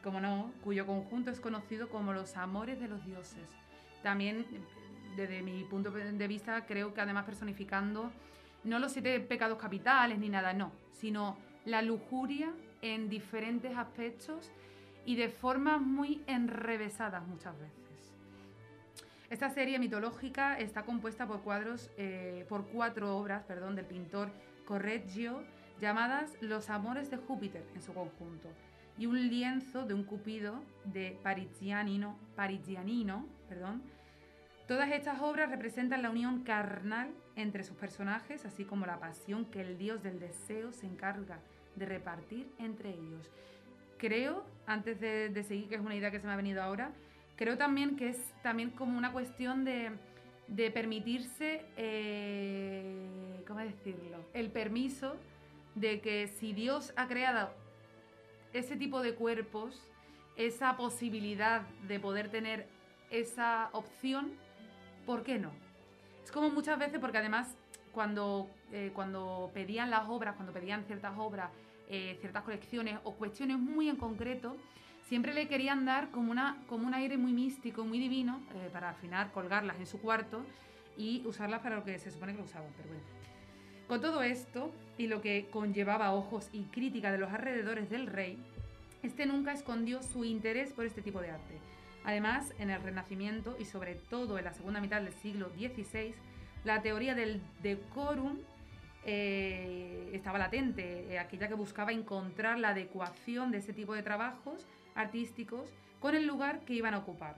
como no, cuyo conjunto es conocido como los amores de los dioses. También, desde mi punto de vista, creo que además personificando no los siete pecados capitales ni nada, no, sino la lujuria en diferentes aspectos y de formas muy enrevesadas muchas veces. Esta serie mitológica está compuesta por cuadros, eh, por cuatro obras, perdón, del pintor Correggio, llamadas Los Amores de Júpiter en su conjunto, y un lienzo de un cupido de Parigianino, Parigianino, perdón. Todas estas obras representan la unión carnal entre sus personajes, así como la pasión que el dios del deseo se encarga de repartir entre ellos. Creo, antes de, de seguir, que es una idea que se me ha venido ahora, creo también que es también como una cuestión de, de permitirse, eh, ¿cómo decirlo? El permiso de que si Dios ha creado ese tipo de cuerpos, esa posibilidad de poder tener esa opción, ¿por qué no? Es como muchas veces, porque además cuando, eh, cuando pedían las obras, cuando pedían ciertas obras, eh, ciertas colecciones o cuestiones muy en concreto, siempre le querían dar como, una, como un aire muy místico, muy divino, eh, para al final colgarlas en su cuarto y usarlas para lo que se supone que lo usaban. Pero bueno. Con todo esto y lo que conllevaba ojos y crítica de los alrededores del rey, este nunca escondió su interés por este tipo de arte. Además, en el Renacimiento y sobre todo en la segunda mitad del siglo XVI, la teoría del decorum eh, estaba latente, eh, aquella que buscaba encontrar la adecuación de ese tipo de trabajos artísticos con el lugar que iban a ocupar.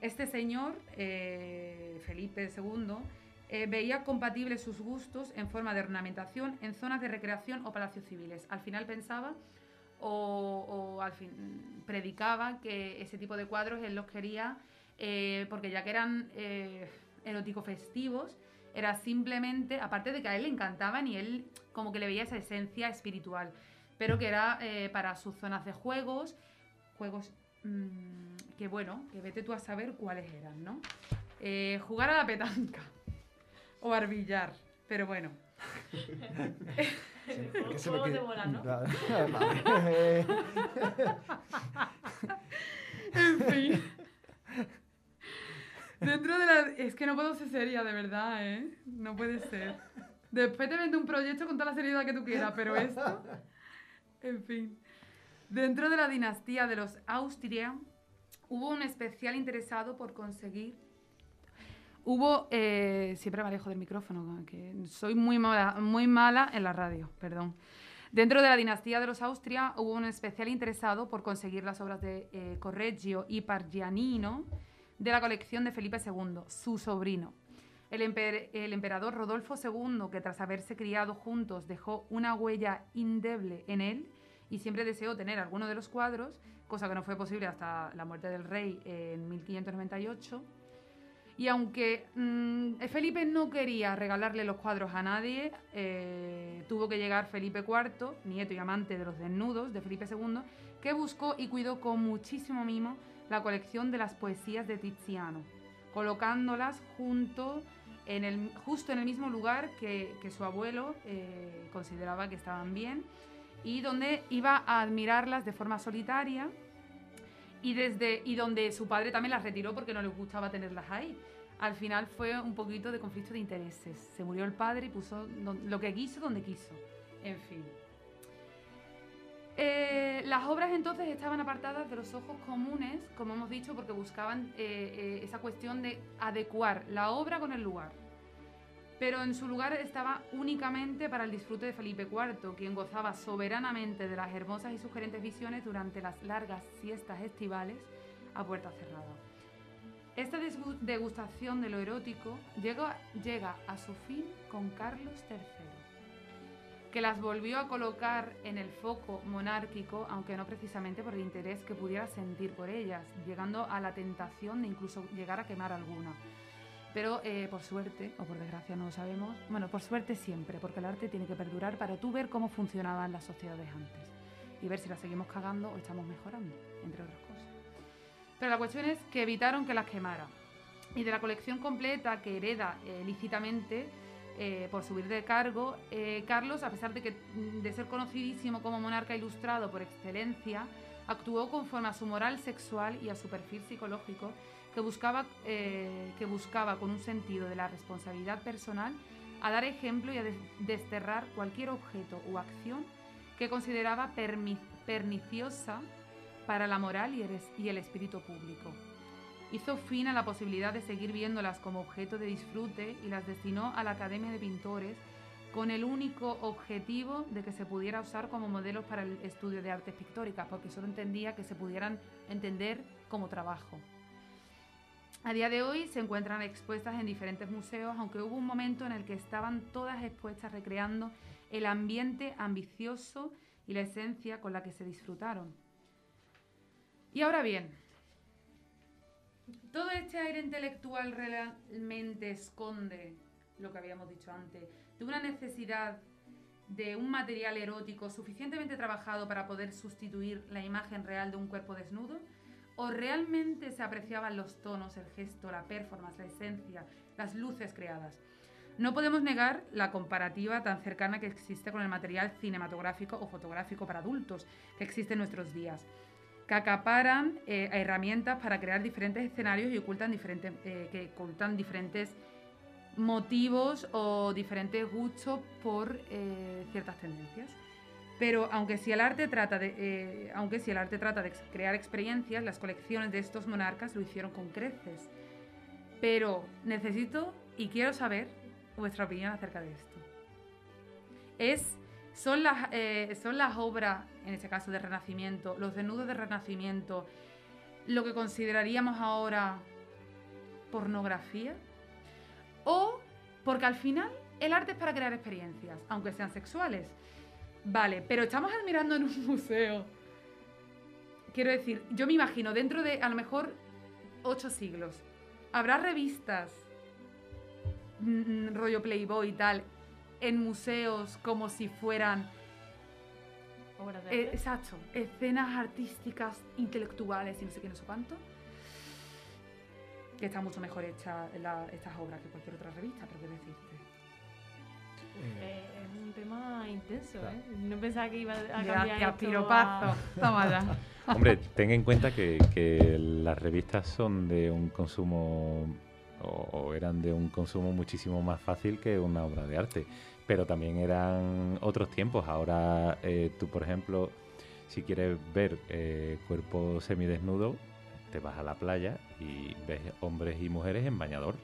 Este señor, eh, Felipe II, eh, veía compatibles sus gustos en forma de ornamentación en zonas de recreación o palacios civiles. Al final pensaba o, al fin predicaba que ese tipo de cuadros él los quería eh, porque ya que eran erótico festivos, era simplemente, aparte de que a él le encantaban y él como que le veía esa esencia espiritual, pero que era para sus zonas de juegos, juegos mm, que bueno, que vete tú a saber cuáles eran, ¿no? Eh, jugar a la petanca o al billar, pero bueno. Me Juegos de bola, ¿no? En fin. Dentro de la... Es que no puedo ser seria, de verdad, ¿eh? No puede ser. Después te vendo un proyecto con toda la seriedad que tú quieras, pero esto... En fin. Dentro de la dinastía de los Austria, hubo un especial interesado por conseguir... Hubo... eh, siempre me alejo del micrófono, que soy muy mala, muy mala en la radio, perdón. Dentro de la dinastía de los Austria hubo un especial interesado por conseguir las obras de eh, Correggio y Pargianino de la colección de Felipe II, su sobrino. El, el emperador Rodolfo II, que tras haberse criado juntos dejó una huella indeble en él y siempre deseó tener alguno de los cuadros, cosa que no fue posible hasta la muerte del rey en 1598. Y aunque mm, Felipe no quería regalarle los cuadros a nadie, eh, tuvo que llegar Felipe IV, nieto y amante de los desnudos de Felipe II, que buscó y cuidó con muchísimo mimo la colección de las poesías de Tiziano, colocándolas junto en justo en el mismo lugar que, que su abuelo eh, consideraba que estaban bien y donde iba a admirarlas de forma solitaria y desde y donde su padre también las retiró porque no les gustaba tenerlas ahí. Al final fue un poquito de conflicto de intereses. Se murió el padre y puso lo que quiso donde quiso. En fin. Eh, las obras entonces estaban apartadas de los ojos comunes, como hemos dicho, porque buscaban eh, eh, esa cuestión de adecuar la obra con el lugar. Pero en su lugar estaba únicamente para el disfrute de Felipe IV, quien gozaba soberanamente de las hermosas y sugerentes visiones durante las largas siestas estivales a puerta cerrada. Esta degustación de lo erótico llega a su fin con Carlos III, que las volvió a colocar en el foco monárquico, aunque no precisamente por el interés que pudiera sentir por ellas, llegando a la tentación de incluso llegar a quemar alguna. Pero eh, por suerte, o por desgracia no lo sabemos, bueno, por suerte siempre, porque el arte tiene que perdurar para tú ver cómo funcionaban las sociedades antes y ver si las seguimos cagando o estamos mejorando, entre otras cosas. Pero la cuestión es que evitaron que las quemara. Y de la colección completa que hereda eh, lícitamente eh, por subir de cargo, eh, Carlos, a pesar de, que, mm, de ser conocidísimo como monarca ilustrado por excelencia, actuó conforme a su moral sexual y a su perfil psicológico, que buscaba, eh, que buscaba con un sentido de la responsabilidad personal a dar ejemplo y a des- desterrar cualquier objeto o acción que consideraba perniciosa para la moral y el, es- y el espíritu público. Hizo fin a la posibilidad de seguir viéndolas como objeto de disfrute y las destinó a la Academia de Pintores con el único objetivo de que se pudiera usar como modelos para el estudio de artes pictóricas, porque solo entendía que se pudieran entender como trabajo. A día de hoy se encuentran expuestas en diferentes museos, aunque hubo un momento en el que estaban todas expuestas recreando el ambiente ambicioso y la esencia con la que se disfrutaron. Y ahora bien, todo este aire intelectual realmente esconde lo que habíamos dicho antes, de una necesidad de un material erótico suficientemente trabajado para poder sustituir la imagen real de un cuerpo desnudo? ¿O realmente se apreciaban los tonos, el gesto, la performance, la esencia, las luces creadas? No podemos negar la comparativa tan cercana que existe con el material cinematográfico o fotográfico para adultos que existe en nuestros días, que acaparan eh, herramientas para crear diferentes escenarios y ocultan diferentes, eh, que ocultan diferentes motivos o diferentes gustos por eh, ciertas tendencias. Pero aunque si el arte trata de, eh, aunque si el arte trata de crear experiencias, las colecciones de estos monarcas lo hicieron con creces. Pero necesito y quiero saber vuestra opinión acerca de esto. Es, son, las, eh, son las obras, en este caso de Renacimiento, los desnudos de Renacimiento, lo que consideraríamos ahora pornografía. O porque al final el arte es para crear experiencias, aunque sean sexuales. Vale, pero estamos admirando en un museo. Quiero decir, yo me imagino dentro de a lo mejor ocho siglos, habrá revistas mm, rollo Playboy y tal, en museos como si fueran Obras de Eh, exacto, escenas artísticas, intelectuales y no sé qué, no sé cuánto. Que está mucho mejor hecha la- estas obras que cualquier otra revista, pero qué decirte. Eh, es un tema intenso, ¿eh? No pensaba que iba a cambiar Gracias, esto piropazo. a- Toma ya. Hombre, ten en cuenta que, que las revistas son de un consumo o, o eran de un consumo muchísimo más fácil que una obra de arte. Pero también eran otros tiempos. Ahora eh, tú, por ejemplo, si quieres ver eh, cuerpo semidesnudo, te vas a la playa y ves hombres y mujeres en bañador.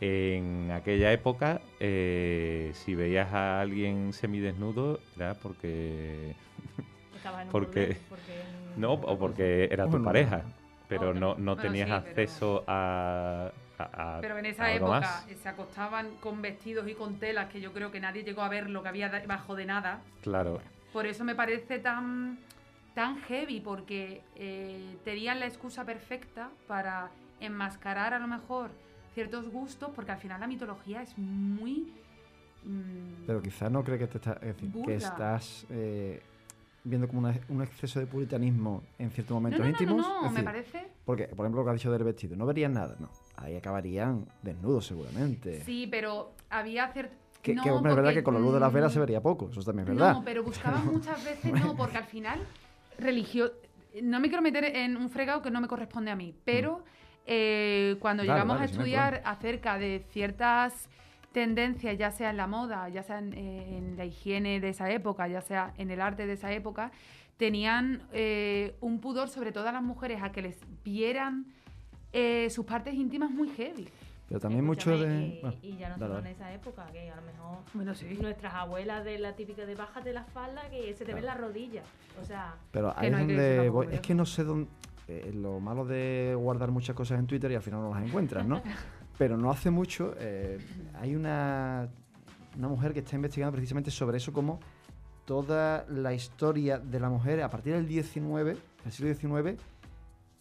En aquella época, eh, si veías a alguien semidesnudo, era porque Estaba en un Porque- no, o porque era tu pareja, pero no, no Bueno, tenías pero- acceso a, a- a Pero en esa algo época más. se acostaban con vestidos y con telas que yo creo que nadie llegó a ver lo que había debajo de nada. Claro, Por eso me parece tan, tan heavy, porque eh, tenían la excusa perfecta para enmascarar a lo mejor ciertos gustos, porque al final la mitología es muy... mm, Pero quizás no cree que, te está, es decir, que estás eh, viendo como una- un exceso de puritanismo en ciertos no, momentos no, no, íntimos. no, no, me decir, parece... Porque, por ejemplo, lo que ha dicho del vestido, no verían nada, no. Ahí acabarían desnudos seguramente. Sí, pero había cierto... Que, no, que, hombre, es verdad que con la luz de las velas mm, se vería poco, eso también es verdad. No, pero buscaban muchas veces, no, porque al final, religio... No me quiero meter en un fregado que no me corresponde a mí, pero eh, cuando. Dale, llegamos dale, a estudiar acerca de ciertas tendencias, ya sea en la moda, ya sea en, eh, en la higiene de esa época, ya sea en el arte de esa época, tenían eh, un pudor, sobre todo a las mujeres, a que les vieran eh, sus partes íntimas muy heavy. Pero también mucho Escúchame, de... Y, bueno, y ya no solo en esa época, que a lo mejor Bueno, sí. nuestras abuelas de la típica de bájate la falda que se te ven las rodillas. O sea, Pero Que ahí no es hay que donde decirlo voy. tampoco, Es que no sé dónde. Eh, lo malo de guardar muchas cosas en Twitter y al final no las encuentras, ¿no? Pero no hace mucho eh, hay una, una mujer que está investigando precisamente sobre eso, como toda la historia de la mujer a partir del 19, del siglo XIX,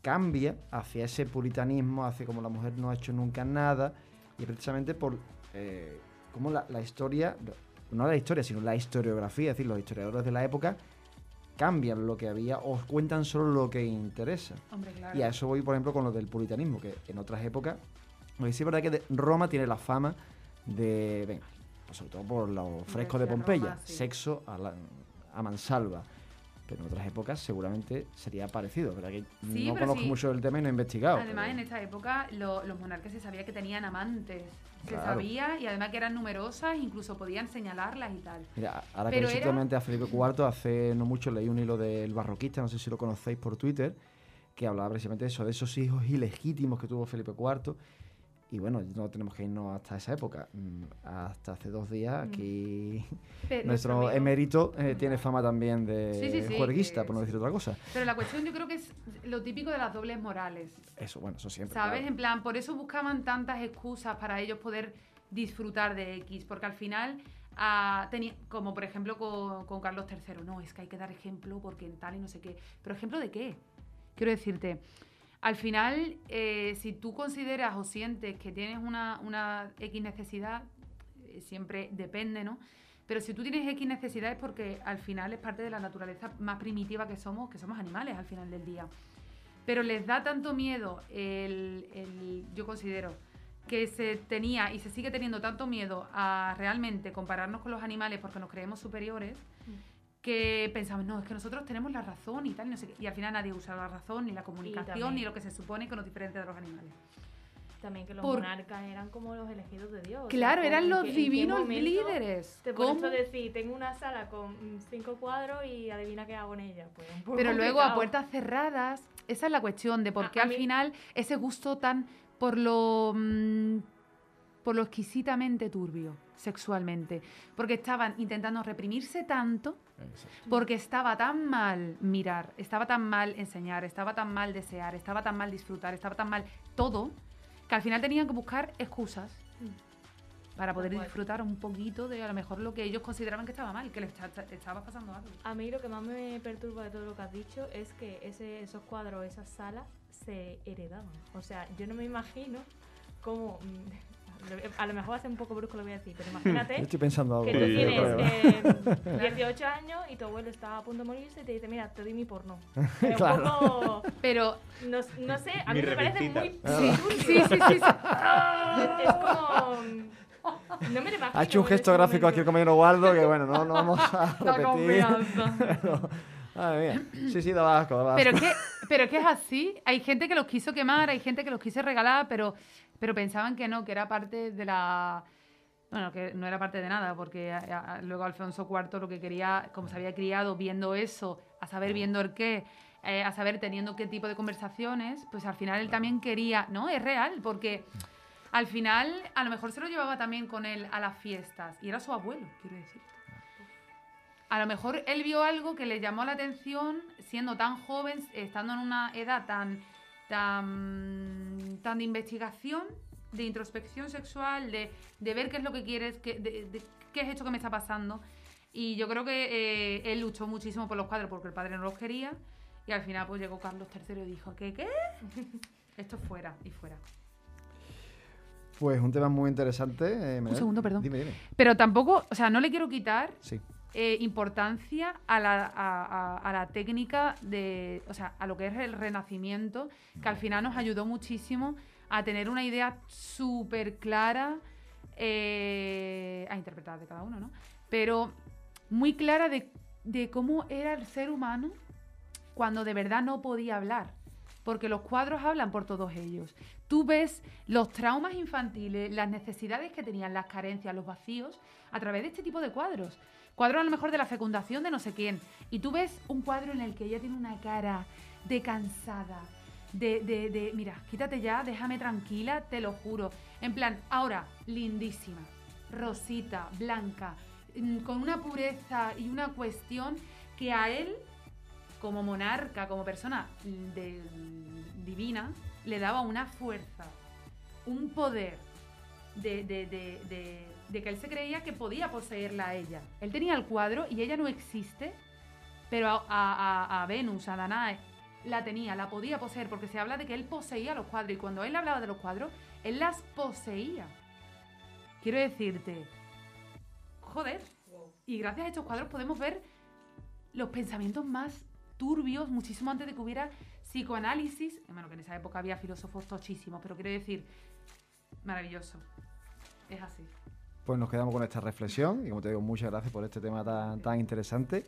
cambia hacia ese puritanismo, hacia como la mujer no ha hecho nunca nada, y precisamente por eh, cómo la, la historia, no la historia, sino la historiografía, es decir, los historiadores de la época cambian lo que había o cuentan solo lo que interesa. Hombre, claro. Y a eso voy, por ejemplo, con lo del puritanismo, que en otras épocas, sí es verdad que de- Roma tiene la fama de, venga, pues sobre todo por los frescos de Pompeya, Roma, sí. sexo a, la- a mansalva. Pero en otras épocas seguramente sería parecido, ¿verdad? Que Sí, no conozco sí. mucho del tema y no he investigado. Además, pero- en esta época lo- los monarcas se sabía que tenían amantes. Se Claro. sabía y además que eran numerosas, incluso podían señalarlas y tal. Mira, ahora que Pero he era- justamente a Felipe IV, hace no mucho leí un hilo del barroquista, no sé si lo conocéis por Twitter, que hablaba precisamente de eso, de esos hijos ilegítimos que tuvo Felipe IV. Y bueno, no tenemos que irnos hasta esa época. Mm, Hasta hace dos días aquí Pero, nuestro amigo- emérito eh, tiene fama también de Sí, sí, sí, juerguista, por no decir otra cosa. pero la cuestión yo creo que es lo típico de las dobles morales. Eso, bueno, eso siempre. ¿Sabes? claro. En plan, por eso buscaban tantas excusas para ellos poder disfrutar de X, porque al final, ah, tenía, como por ejemplo con, con Carlos III, no, es que hay que dar ejemplo porque en tal y no sé qué. ¿Pero ejemplo de qué? Quiero decirte, al final, eh, si tú consideras o sientes que tienes una, X necesidad, eh, siempre depende, ¿no? Pero si tú tienes X necesidad es porque al final es parte de la naturaleza más primitiva que somos, que somos animales al final del día. Pero les da tanto miedo el, yo considero, que se tenía y se sigue teniendo tanto miedo a realmente compararnos con los animales porque nos creemos superiores, que pensamos, no, es que nosotros tenemos la razón y tal, y, no sé qué. y al final nadie usa la razón, ni la comunicación, también- ni lo que se supone que nos diferencia de los animales. también que los Por- monarcas eran como los elegidos de Dios. o sea, Claro, ¿cómo- eran los divinos líderes. Te pones a decir, tengo una sala con cinco cuadros y adivina qué hago en ella. Pues, Pero luego a puertas cerradas, esa es la cuestión de por qué a al mí- final ese gusto tan por lo mm, por lo exquisitamente turbio sexualmente, porque estaban intentando reprimirse tanto, porque estaba tan mal mirar, estaba tan mal enseñar, estaba tan mal desear, estaba tan mal disfrutar, estaba tan mal todo, que al final tenían que buscar excusas para poder disfrutar un poquito de a lo mejor lo que ellos consideraban que estaba mal, que les esta- estaba pasando algo. A mí lo que más me perturba de todo lo que has dicho es que ese, esos cuadros, esas salas se heredaban. O sea, yo no me imagino cómo mm, a lo mejor va a ser un poco brusco lo voy a decir, pero imagínate Yo estoy pensando algo. que tú Sí, yo tienes eh, 18 años y tu abuelo está a punto de morirse y te dice, mira, te doy mi porno. Es Claro. un poco... Pero No, no sé, a Mi mí me parece muy... sí, sí, sí, sí, sí. Es como... No me lo imagino. Ha hecho un en gesto ese gráfico aquí el momento. compañero Waldo que bueno, no, no vamos a repetir. confianza. Pero, madre mía. Sí, sí, daba asco, daba Pero asco. que, pero que es así. Hay gente que los quiso quemar, hay gente que los quiso regalar, pero, pero pensaban que no, que era parte de la. Bueno, que no era parte de nada, porque a- a- luego Alfonso IV lo que quería, como se había criado viendo eso, a saber viendo el qué, eh, a saber teniendo qué tipo de conversaciones, pues al final él también quería. No, es real, porque al final a lo mejor se lo llevaba también con él a las fiestas, y era su abuelo, quiero decir. A lo mejor él vio algo que le llamó la atención siendo tan joven, estando en una edad tan, tan, tan de investigación, de introspección sexual, de, de ver qué es lo que quieres, qué, de, de qué es esto que me está pasando. Y yo creo que eh, él luchó muchísimo por los cuadros porque el padre no los quería. Y al final pues llegó Carlos III y dijo, ¿qué qué? Esto fuera y fuera. Pues un tema muy interesante. eh, Menel. segundo, perdón. Dime, dime. Pero tampoco, o sea, no le quiero quitar Sí. Eh, importancia a la, a, a- a la técnica de, o sea, a lo que es el renacimiento, que al final nos ayudó muchísimo a tener una idea súper clara, eh, a interpretar de cada uno, ¿no? Pero muy clara de, de cómo era el ser humano cuando de verdad no podía hablar. Porque los cuadros hablan por todos ellos. Tú ves los traumas infantiles, las necesidades que tenían, las carencias, los vacíos, a través de este tipo de cuadros. Cuadros a lo mejor de la fecundación de no sé quién. Y tú ves un cuadro en el que ella tiene una cara de cansada, de, de, de, mira, quítate ya, déjame tranquila, te lo juro. En plan, ahora, lindísima, rosita, blanca, mm, con una pureza y una cuestión que a él como monarca, como persona de- divina, le daba una fuerza, un poder de, de- de- de- de que él se creía que podía poseerla a ella. Él tenía el cuadro y ella no existe, pero a, Venus, a Danae, la tenía, la podía poseer, porque se habla de que él poseía los cuadros y cuando él hablaba de los cuadros, él las poseía. Quiero decirte, joder, y gracias a estos cuadros podemos ver los pensamientos más turbios, muchísimo antes de que hubiera psicoanálisis. Bueno, que en esa época había filósofos tochísimos, pero quiero decir, maravilloso. Es así. Pues nos quedamos con esta reflexión y como te digo, muchas gracias por este tema tan, tan interesante.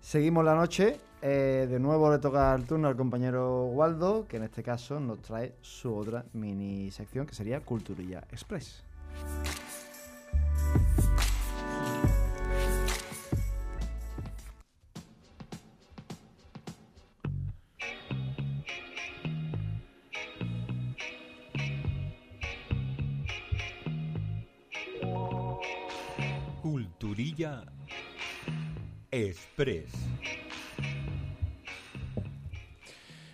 Seguimos la noche. eh, de nuevo le toca el turno al compañero Waldo, que en este caso nos trae su otra mini sección que sería Culturilla Express. Express.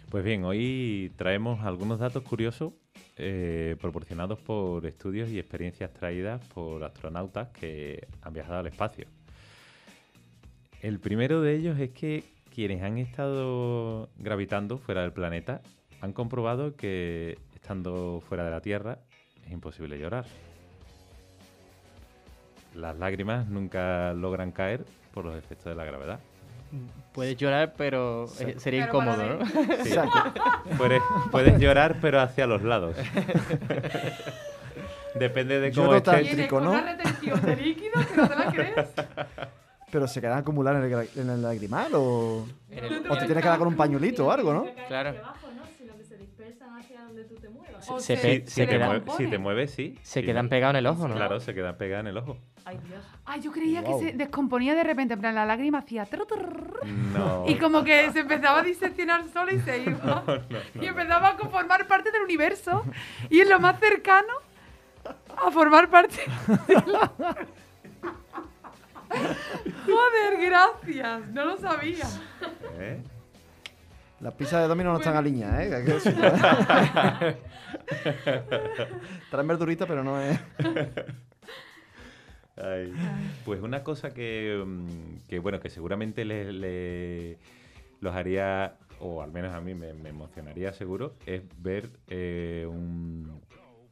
Pues bien, hoy traemos algunos datos curiosos eh, proporcionados por estudios y experiencias traídas por astronautas que han viajado al espacio. El primero de ellos es que quienes han estado gravitando fuera del planeta han comprobado que estando fuera de la Tierra es imposible llorar. Las lágrimas nunca logran caer por los efectos de la gravedad. Puedes llorar, pero eh, sería Pero incómodo, ¿no? Sí. Exacto. Puedes, puedes llorar, pero hacia los lados. Depende de cómo Lloro estés. Tienes con una ¿no? retención de líquido que no te la crees. ¿Pero se quedan acumular en el, en el lagrimal o, En el- o te tienes que dar con un pañuelito o algo, no? Claro. Se se- Si, te queda- mueve- recompone. si te mueves, sí. Se Sí. quedan pegados en el ojo, ¿no? Claro, se quedan pegadas en el ojo. Ay, Dios. Ay, yo creía que se descomponía de repente, en plan la lágrima hacía tru, tru, No. y como que se empezaba a diseccionar sola y se iba. y empezaba a formar parte del universo y es lo más cercano a formar parte de la... Joder, gracias, no lo sabía. ¿Eh? Las pizzas de Domino no están ¿eh? Hay que decirlo. Traen verduritas, pero no es... Ay. Pues una cosa que, mm, que, bueno, que seguramente le, le- los haría, o al menos a mí me, me emocionaría seguro, es ver eh, un,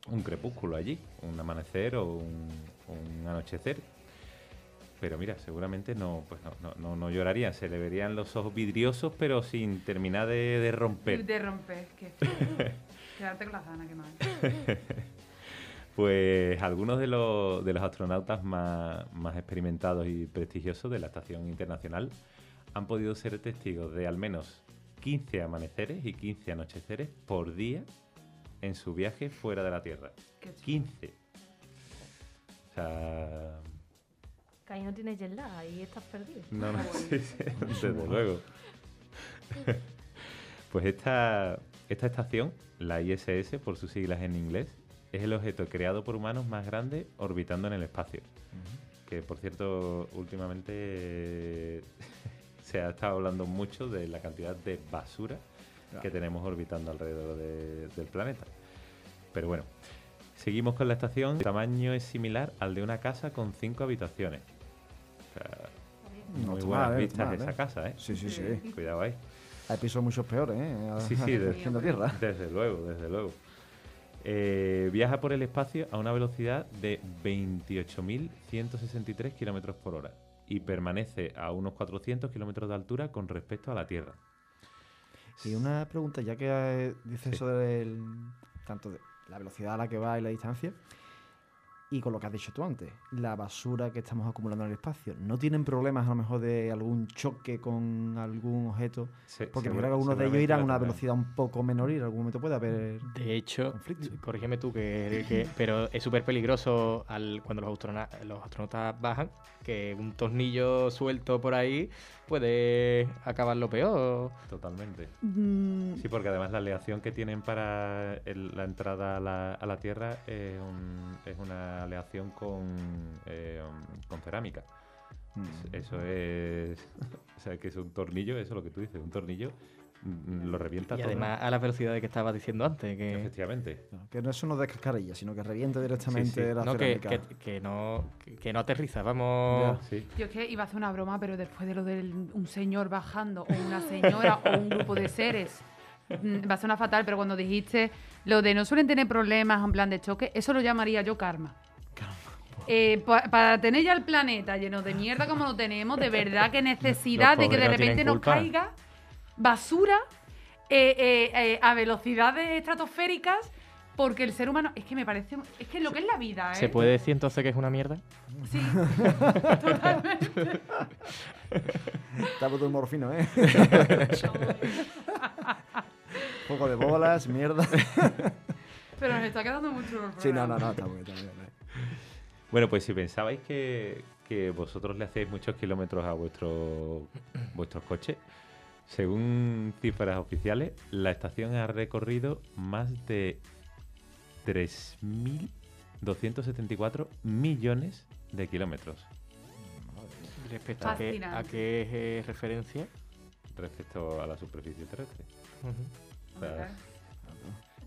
un crepúsculo allí, un amanecer o un, un anochecer. Pero mira, seguramente no, pues no, no, no, no llorarían, se le verían los ojos vidriosos, pero sin terminar de, de romper. De romper, que quedarte con las ganas, que mal. Pues algunos de los, de los astronautas más, más experimentados y prestigiosos de la Estación Internacional han podido ser testigos de al menos 15 amaneceres y 15 anocheceres por día en su viaje fuera de la Tierra. Qué chulo. 15. O sea, Que ahí no tienes jet lag, ahí estás perdido. no, no, sí, sí, desde luego. Pues esta, esta estación, la ISS por sus siglas en inglés, es el objeto creado por humanos más grande orbitando en el espacio. Que por cierto, últimamente eh, se ha estado hablando mucho de la cantidad de basura que tenemos orbitando alrededor de- del planeta. Pero bueno, seguimos con la estación. El tamaño es similar al de una casa con cinco habitaciones. O sea, No muy buenas mal, ¿eh? vistas mal, esa ¿eh? casa, ¿eh? Sí, sí, sí. Cuidado ahí. Hay pisos muchos peores, ¿eh? Sí, sí, de- en la Tierra. Desde luego, desde luego. Eh, viaja por el espacio a una velocidad de 28.163 kilómetros por hora y permanece a unos 400 kilómetros de altura con respecto a la Tierra. Y una pregunta, ya que dices Sí. eso del tanto de la velocidad a la que va y la distancia, y con lo que has dicho tú antes, la basura que estamos acumulando en el espacio, ¿no tienen problemas a lo mejor de algún choque con algún objeto? Se- Porque creo que algunos de ellos irán a una velocidad un poco menor y en algún momento puede haber... De hecho, Conflicto. corrígeme tú, que, que- pero es súper peligroso al, cuando los, astrona- los astronautas bajan, que un tornillo suelto por ahí puede acabar lo peor. Totalmente. Mm, Sí, porque además la aleación que tienen para el- la entrada a la, a la Tierra es, un- es una aleación con, eh, con cerámica. Mm. Eso es. O sea, que es un tornillo, eso es lo que tú dices, un tornillo lo revienta Y todo. además a la velocidad de que estabas diciendo antes, que, Efectivamente. No, que no eso no descascarilla, sino que reviente directamente sí. la no, que, cerámica. que- que no, que, que no aterriza, vamos. Sí. Yo es que iba a hacer una broma, pero después de lo de un señor bajando, o una señora, o un grupo de seres, mm, va a sonar fatal, pero cuando dijiste lo de no suelen tener problemas en plan de choque, eso lo llamaría yo karma. Eh, pa- para tener ya el planeta lleno de mierda como lo tenemos, de verdad que necesidad de que de repente nos culpa. caiga basura eh, eh, eh, a velocidades estratosféricas, porque el ser humano, es que me parece, es que lo que es la vida, ¿eh? ¿Se puede decir entonces que es una mierda? Sí, totalmente. Está todo el morfino, ¿eh? Poco de bolas, mierda. Pero nos está quedando mucho el Sí, no, no, no, está muy bien, está bien. ¿eh? Bueno, pues si pensabais que, que vosotros le hacéis muchos kilómetros a vuestro, vuestros coches, según cifras oficiales, la estación ha recorrido más de 3.274 millones de kilómetros Respecto a qué, a qué eh, referencia. respecto a la superficie terrestre. Ujú. O sea,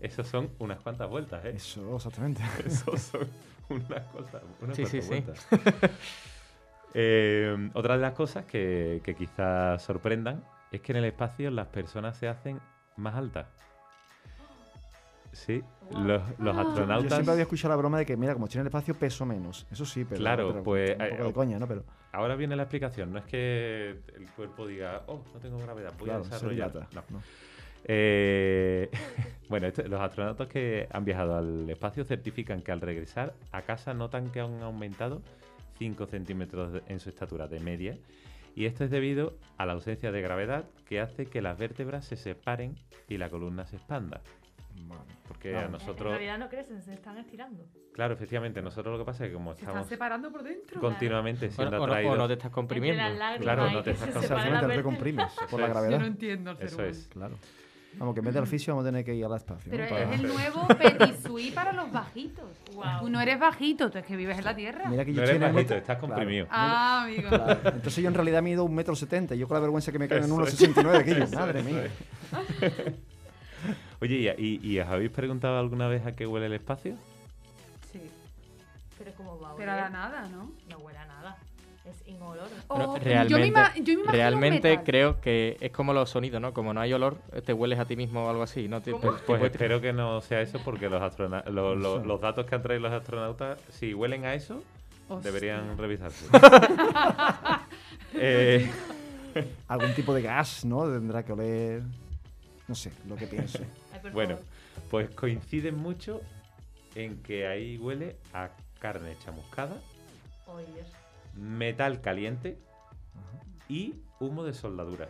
Esos son unas cuantas vueltas, ¿eh? Eso, exactamente. Esos son unas cosas, unas Sí, sí, cuantas sí. vueltas. Eh, otra de las cosas que, que quizás sorprendan es que en el espacio las personas se hacen más altas. Sí, los, los Ah. Yo astronautas. siempre había escuchado la broma de que, mira, como estoy en el espacio, peso menos. Eso sí, pero. Claro, pero pues, Un poco eh, de coña, ¿no? Pero. Ahora viene la explicación. No es que el cuerpo diga, oh, no tengo gravedad, voy claro, a desarrollar. No. ¿no? Eh, bueno, esto- los astronautas que han viajado al espacio certifican que al regresar a casa notan que han aumentado 5 centímetros en su estatura de media. Y esto es debido a la ausencia de gravedad que hace que las vértebras se separen y la columna se expanda. Porque Claro. a En nosotros, realidad no crecen, se están estirando. claro, efectivamente, nosotros lo que pasa es que como Se están estamos separando por dentro. continuamente siendo o, no, o atraídos... no te estás comprimiendo. Claro, no te estás Exactamente, te recomprimes por la es. Yo gravedad. no entiendo el ser Eso humano. es. Claro. Vamos, que en vez de al fisio vamos a tener que ir al espacio. Pero ¿no? Para- es el nuevo Petit Suisse para los bajitos. Tú no eres bajito, tú es que vives en la tierra. Mira que yo No estoy eres en bajito, metro- estás Claro. comprimido. Ah, amigo. Claro. Entonces yo en realidad mido un metro setenta. Yo con la vergüenza que me caen en Eso unos es. 69 kilos. Eso Madre es, mía. Oye, ¿y, y- y os habéis preguntado alguna vez a qué huele el espacio? Sí. Pero como va a Pero a oler? la nada, ¿no? No huele a nada. Es inoloro. Bueno, O- realmente, yo me, ima- yo me imagino realmente metal. creo que es como los sonidos, ¿no? Como no hay olor, te hueles a ti mismo o algo así. ¿no? Te- Pues, pues puede- espero que no sea eso porque los, astrona- lo- lo- los datos que han traído los astronautas, si huelen a eso, Hostia. deberían revisarse. Eh, Algún tipo de gas, ¿no? Tendrá que oler. No sé, lo que pienso. Ay, bueno, pues coinciden mucho en que ahí huele a carne chamuscada, Dios. Metal caliente y humo de soldadura.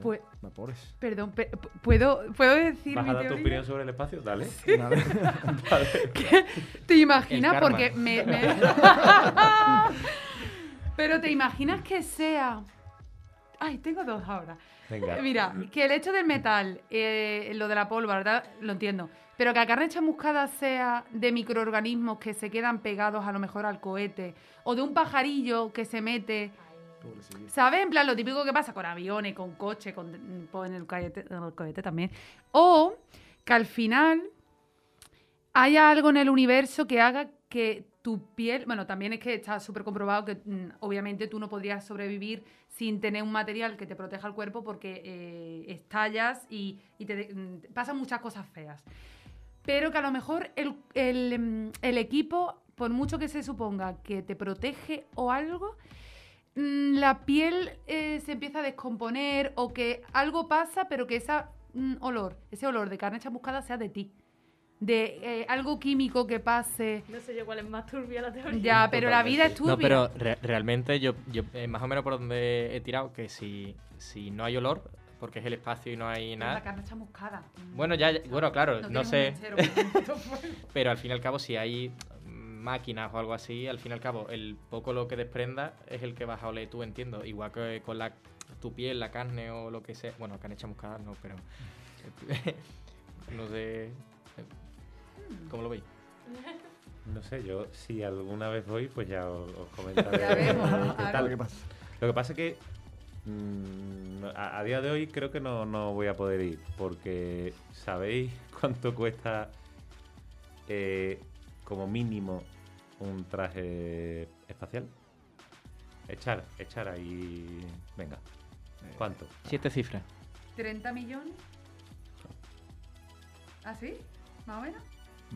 Pues- Vapores. Perdón, pe- ¿puedo, ¿puedo decir ¿Vas mi a dar tu teoría? opinión sobre el espacio? Dale. Vale. ¿Te imaginas? El karma. Porque me, me- Pero te imaginas que sea... Ay, tengo dos ahora. Venga. Mira, que el hecho del metal, eh, lo de la pólvora, ¿verdad? Lo entiendo. Pero que la carne chamuscada sea de microorganismos que se quedan pegados a lo mejor al cohete, o de un pajarillo que se mete, ¿sabes? En plan, lo típico que pasa con aviones, con coches, con pues, en el cohete, en el cohete también. O que al final haya algo en el universo que haga que tu piel, bueno, también es que está súper comprobado que mm, obviamente tú no podrías sobrevivir sin tener un material que te proteja el cuerpo porque eh, estallas y, y te de- mm, pasan muchas cosas feas. Pero que a lo mejor el, el, mm, el equipo, por mucho que se suponga que te protege o algo, mm, la piel eh, se empieza a descomponer o que algo pasa, pero que ese olor, ese olor de carne chamuscada sea de ti. De eh, algo químico que pase. No sé yo cuál es más turbia la teoría. Ya, pero la vida es turbia. No, pero re- realmente yo, yo eh, más o menos por donde he tirado, que si, si no hay olor, porque es el espacio y no hay nada. La carne chamuscada. Mm. Bueno, ya, bueno, claro, no, sé. mechero, pues. Pero al fin y al cabo, si hay mm, máquinas o algo así, al fin y al cabo, el poco lo que desprenda es el que vas a oler tú, entiendo. Igual que con la, tu piel, la carne o lo que sea. Bueno, carne chamuscada no, pero. no sé. ¿Cómo lo veis? No sé, yo si alguna vez voy, pues ya os, os comentaré Ya vemos, ¿no? qué tal. Lo que pasa es que mm, a, a día de hoy creo que no, no voy a poder ir, porque ¿sabéis cuánto cuesta eh, como mínimo un traje espacial? Echar, echar ahí... Venga, ¿cuánto? Siete cifras. 30 millones. ¿Ah, sí? ¿Más o menos?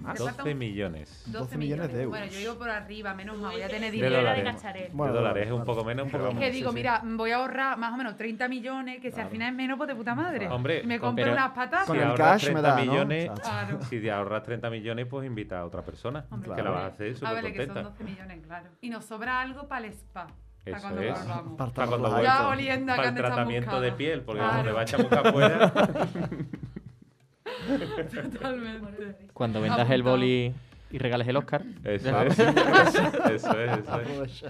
Más. ¿Te falta 12 un- millones 12 millones de Bueno, euros. yo digo por arriba, menos mal, voy a tener De dinero. dólares. de. Bueno, dólares, es un poco menos, pero Es vamos. que digo, sí. mira, voy a ahorrar más o menos 30 millones, que si al final es menos, pues de puta madre. Hombre, me pero- unas patatas. Con si el cash me 30 da, ¿no? millones. Claro. si te ahorras 30 millones, pues invita a otra persona, Hombre, que la claro. vas a hacer súper que son contenta. 12 millones, claro. Y nos sobra algo para el spa. Eso cuando es. Para Para cuando Ya vuelva. oliendo a Para el tratamiento de piel, porque Claro. como te va a chamuscar fuera. Totalmente. Cuando vendas el boli y regales el Oscar. Eso es. Eso es, eso es.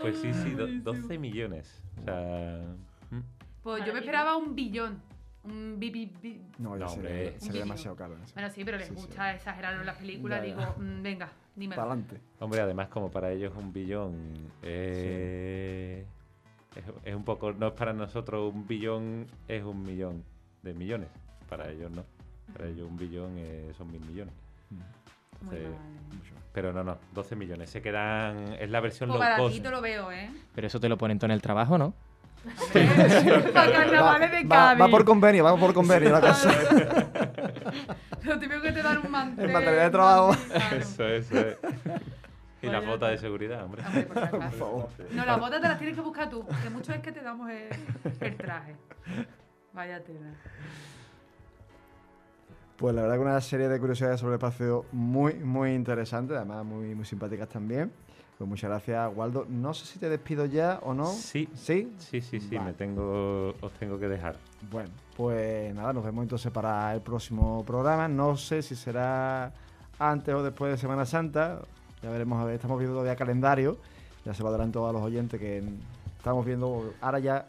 Pues sí, sí, do- 12 millones. O sea. mm, Pues yo me esperaba un billón. Un bi, bi- bi- No, ya No, sería, hombre. sería Un demasiado caro. eso. Bueno, sí, pero les Sí, sí. gusta exagerarlo en las películas. Ya, ya. Digo, mm, venga, dímelo. Para adelante. Hombre, además, como para ellos un billón. eh, es, es un poco. No es para nosotros un billón, es un millón de millones. Para ellos no. Para ellos un billón eh, son mil millones. Sí. mal. Pero no, no, 12 millones. Se quedan. Es la versión Pues low cost. lo veo, ¿eh? Pero eso te lo ponen todo en el trabajo, ¿no? Para carnavales de Va, Cádiz. va por convenio, va por convenio la cosa. Lo típico que te dan un mantel. El material de trabajo. Eso, eso es. Y las Oye, botas de seguridad, hombre. Por favor. No, las botas te las tienes que buscar tú, que mucho es que te damos el, el traje. Vaya tela. Pues la verdad que una serie de curiosidades sobre el espacio muy, muy interesante, además muy, muy simpáticas también. Pues muchas gracias, Waldo. No sé si te despido ya o no. Sí. ¿Sí? Sí, sí, sí, Vale. me tengo, os tengo que dejar. Bueno, pues nada, nos vemos entonces para el próximo programa. No sé si será antes o después de Semana Santa. Ya veremos, a ver, estamos viendo todavía calendario. Ya se lo adelanto a los oyentes que estamos viendo. Ahora ya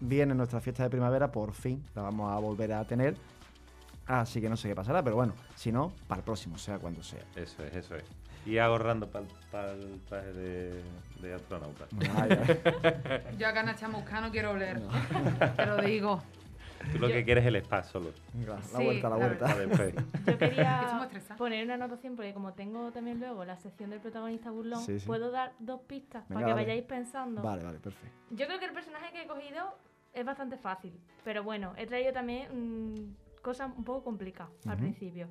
viene nuestra fiesta de primavera, por fin la vamos a volver a tener. Así que no sé qué pasará, pero bueno, si no, para el próximo, sea cuando sea. Eso es, eso es. Y ahorrando para el traje de, de astronauta. Vaya. Yo a Cana Chamusca no quiero oler. Te lo digo. Tú lo Yo- que quieres es el spa solo. Venga, la Sí, vuelta, la la vuelta. Yo quería estresados. poner una anotación porque como tengo también luego la sección del protagonista burlón, Sí, sí. puedo dar dos pistas Venga, para que dale. vayáis pensando. Vale, vale, perfecto. Yo creo que el personaje que he cogido es bastante fácil, pero bueno, he traído también mm, cosas un poco complicadas al Ujú. principio.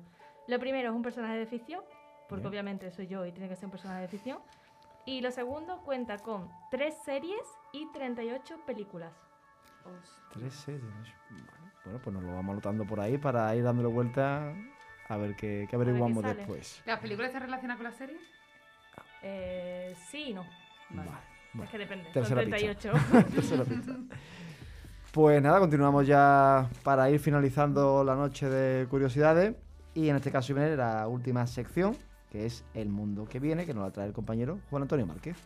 Lo primero es un personaje de ficción, porque Bien. obviamente soy yo y tiene que ser un personaje de ficción. Y lo segundo cuenta con tres series y 38 películas. Tres series. Vale. Bueno, pues nos lo vamos anotando por ahí para ir dándole vuelta a ver qué, qué averiguamos sale. después. ¿Las películas están relacionadas con las series? Eh, sí y no. Vale. Bueno, es que depende. Son tercera pista. 38. tercera pista. Pues nada, continuamos ya para ir finalizando la noche de curiosidades. Y en este caso viene la última sección, que es El Mundo que Viene, que nos la trae el compañero Juan Antonio Márquez.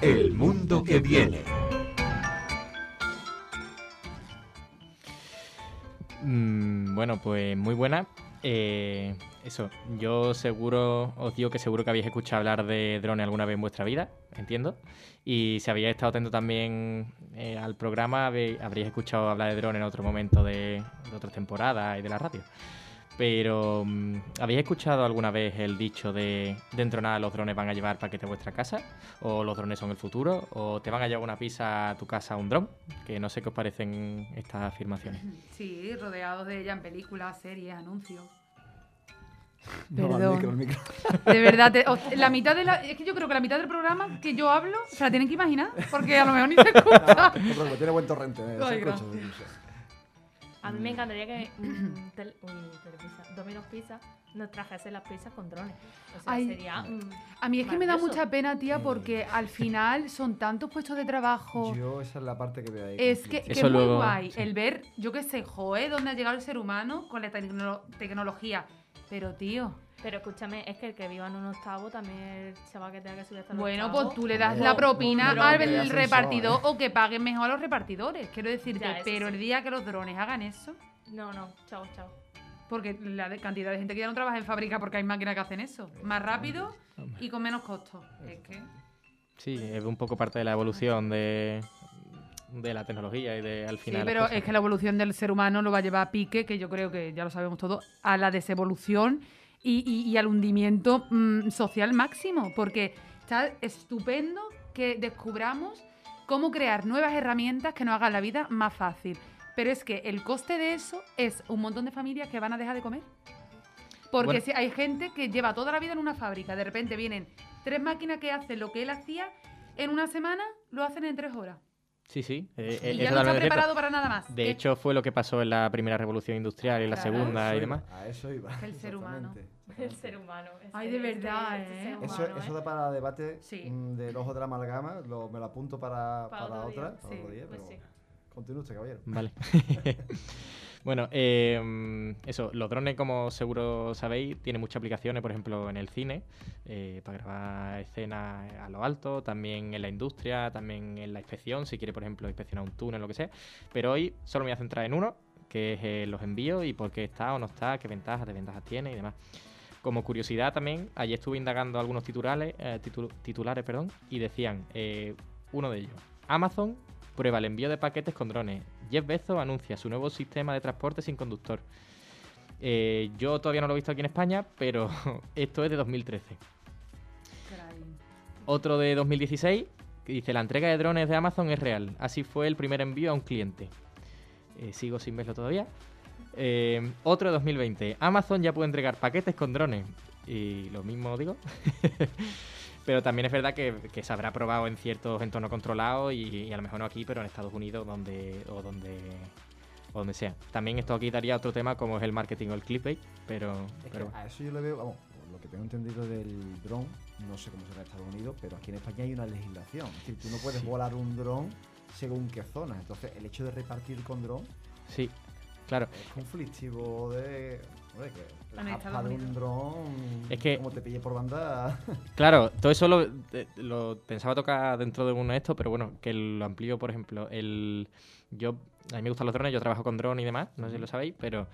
El mundo que viene. Mm, bueno, pues muy buena. Eh, eso, yo seguro, os digo que seguro que habéis escuchado hablar de drones alguna vez en vuestra vida, entiendo. Y si habéis estado atento también eh, al programa, habe- habréis escuchado hablar de drones en otro momento de, de otras temporadas y de la radio. Pero, mm, ¿habéis escuchado alguna vez el dicho de dentro de nada los drones van a llevar paquete a vuestra casa? ¿O los drones son el futuro? ¿O te van a llevar una pizza a tu casa un dron? Que no sé qué os parecen estas afirmaciones. Sí, rodeados de ella en películas, series, anuncios. No, al Perdón. micro, al micro. De verdad, te- o- la mitad de la, es que yo creo que la mitad del programa que yo hablo se la tienen que imaginar, porque a lo mejor ni se escucha. No preocupes, tiene buen torrente. eh, se escucha. A mí me encantaría que mm, tel- uy, Telepizza, Domino's Pizza nos trajese las pizzas con drones. O sea, Ay. sería. mm, A mí es que me da mucha pena, tía, porque al final son tantos puestos de trabajo. Yo, esa es la parte que veo ahí. Es que, que es muy luego- guay sí. el ver, yo qué sé, joe, dónde ha llegado el ser humano con la tecno- tecnología. Pero, tío, Pero escúchame, es que el que viva en un octavo también el chaval que tenga que subir hasta el bueno, octavo. pues tú le das la propina al ascensor, repartidor ¿eh? o que paguen mejor a los repartidores. Quiero decirte, Ya, eso pero sí. el día que los drones hagan eso, No, no, chao, chao. porque la de- cantidad de gente que ya no trabaja en fábrica porque hay máquinas que hacen eso, más rápido y con menos costos. Es que. Sí, es un poco parte de la evolución de, de la tecnología y de al Sí, final. las pero cosas. es que la evolución del ser humano lo va a llevar a pique, que yo creo que ya lo sabemos todos, a la desevolución y, y- y al hundimiento mm, social máximo, porque está estupendo que descubramos cómo crear nuevas herramientas que nos hagan la vida más fácil. Pero es que el coste de eso es un montón de familias que van a dejar de comer. Porque Bueno. si hay gente que lleva toda la vida en una fábrica, de repente vienen tres máquinas que hacen lo que él hacía en una semana, lo hacen en tres horas. Sí, sí. eh, Y eh, ya es no está preparado para nada más. De hecho, fue lo que pasó en la primera revolución industrial y en la Claro. segunda Eso y demás. iba, A eso iba. El ser humano. El ser humano. Ay, de verdad, este- este ¿eh? ser Eso, humano, eso ¿eh? da para debate Sí. mm, del ojo de la amalgama, lo- me lo apunto para, Para para otro día, otra, para sí, otro día, pues pero sí. continúe usted, caballero. Vale. bueno, eh, eso, los drones, como seguro sabéis, tienen muchas aplicaciones, por ejemplo, en el cine, eh, para grabar escenas a lo alto, también en la industria, también en la inspección, si quiere, por ejemplo, inspeccionar un túnel, lo que sea. Pero hoy solo me voy a centrar en uno, que es eh, los envíos y por qué está o no está, qué ventajas, desventajas tiene y demás. Como curiosidad también, ayer estuve indagando algunos titulares, eh, titu- titulares perdón, y decían, eh, uno de ellos, Amazon prueba el envío de paquetes con drones. Jeff Bezos anuncia su nuevo sistema de transporte sin conductor. Eh, yo todavía no lo he visto aquí en España, pero esto es de 2013. Otro de 2016 que dice, la entrega de drones de Amazon es real. Así fue el primer envío a un cliente. Eh, sigo sin verlo todavía. Eh, otro de 2020. Amazon ya puede entregar paquetes con drones. Y lo mismo digo. pero también es verdad que, que se habrá probado en ciertos entornos controlados y, y a lo mejor no aquí, pero en Estados Unidos donde, o donde o donde sea. También esto aquí daría otro tema como es el marketing o el clickbait, pero, Es pero que a eso yo le veo, vamos, por lo que tengo entendido del dron, no sé cómo será en Estados Unidos, pero aquí en España hay una legislación. Es decir, tú no puedes Sí. volar un dron según qué zona. Entonces, el hecho de repartir con dron sí, claro. es conflictivo de. Hombre, que En la Estados japa de un Unidos. dron. Es que- Como te pille por banda. Claro, todo eso lo, eh, lo pensaba tocar dentro de uno de estos, pero bueno, que lo amplío, por ejemplo, el yo a mí me gustan los drones, yo trabajo con drones y demás, no sé si lo sabéis, pero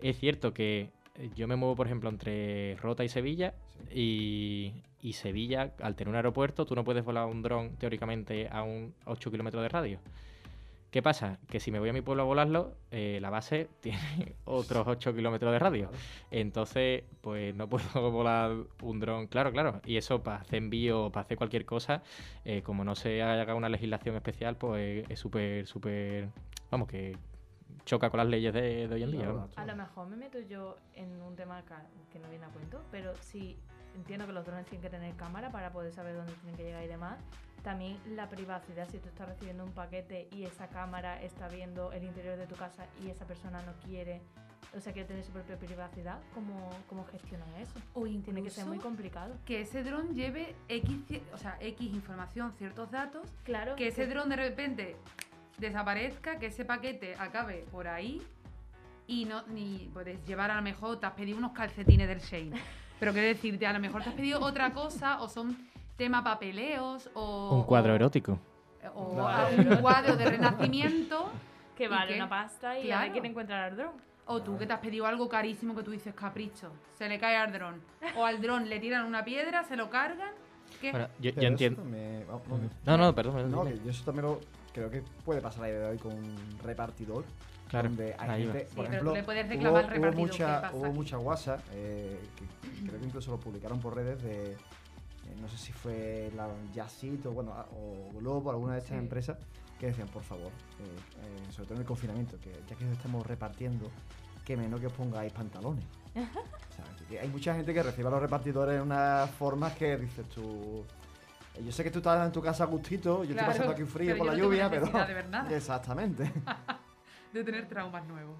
es cierto que yo me muevo, por ejemplo, entre Rota y Sevilla. Y, y Sevilla, al tener un aeropuerto, tú no puedes volar un dron teóricamente a un 8 kilómetros de radio. ¿Qué pasa? Que si me voy a mi pueblo a volarlo, eh, la base tiene otros 8 kilómetros de radio. Entonces, pues no puedo volar un dron. Claro, claro. Y eso para hacer envío o para hacer cualquier cosa, eh, como no se haga una legislación especial, pues es súper, súper. Vamos, que choca con las leyes de, de hoy en día. Claro. A lo mejor me meto yo en un tema que no viene a cuento, pero sí entiendo que los drones tienen que tener cámara para poder saber dónde tienen que llegar y demás. También la privacidad, si tú estás recibiendo un paquete y esa cámara está viendo el interior de tu casa y esa persona no quiere, o sea, quiere tener su propia privacidad, ¿cómo, cómo gestionan eso? O Tiene que ser muy complicado. que ese dron lleve X, o sea, X información, ciertos datos, Claro. que ese dron de repente desaparezca, que ese paquete acabe por ahí y no ni puedes llevar a lo mejor te has pedido unos calcetines del Shane. Pero quiero decirte, a lo mejor te has pedido otra cosa o son tema papeleos o Un cuadro o- erótico. o a un cuadro de renacimiento que ¿Y vale una pasta y a Claro. ver quién encuentra el dron. o tú que te has pedido algo carísimo que tú dices capricho, se le cae al dron o al dron le tiran una piedra, se lo cargan, ¿qué? Bueno, yo, entiendo. también- vamos, vamos, No, no, perdón. No, yo eso también lo creo que puede pasar a día de hoy con un repartidor. Claro, donde hay gente, Sí, por pero ejemplo, le puedes hubo, reclamar hubo repartidor, mucha, ¿qué pasa hubo mucha WhatsApp, eh, que creo que incluso lo publicaron por redes de, eh, no sé si fue la Yacit o, bueno, o Globo, alguna de estas Sí. empresas, que decían, por favor, eh, eh, sobre todo en el confinamiento, que ya que os estamos repartiendo, que menos que os pongáis pantalones. O sea, que hay mucha gente que recibe a los repartidores en unas formas que dices tú... Yo sé que tú estás en tu casa a gustito, yo Claro, estoy pasando aquí frío por la no lluvia, pero... de ver nada. Exactamente. de tener traumas nuevos.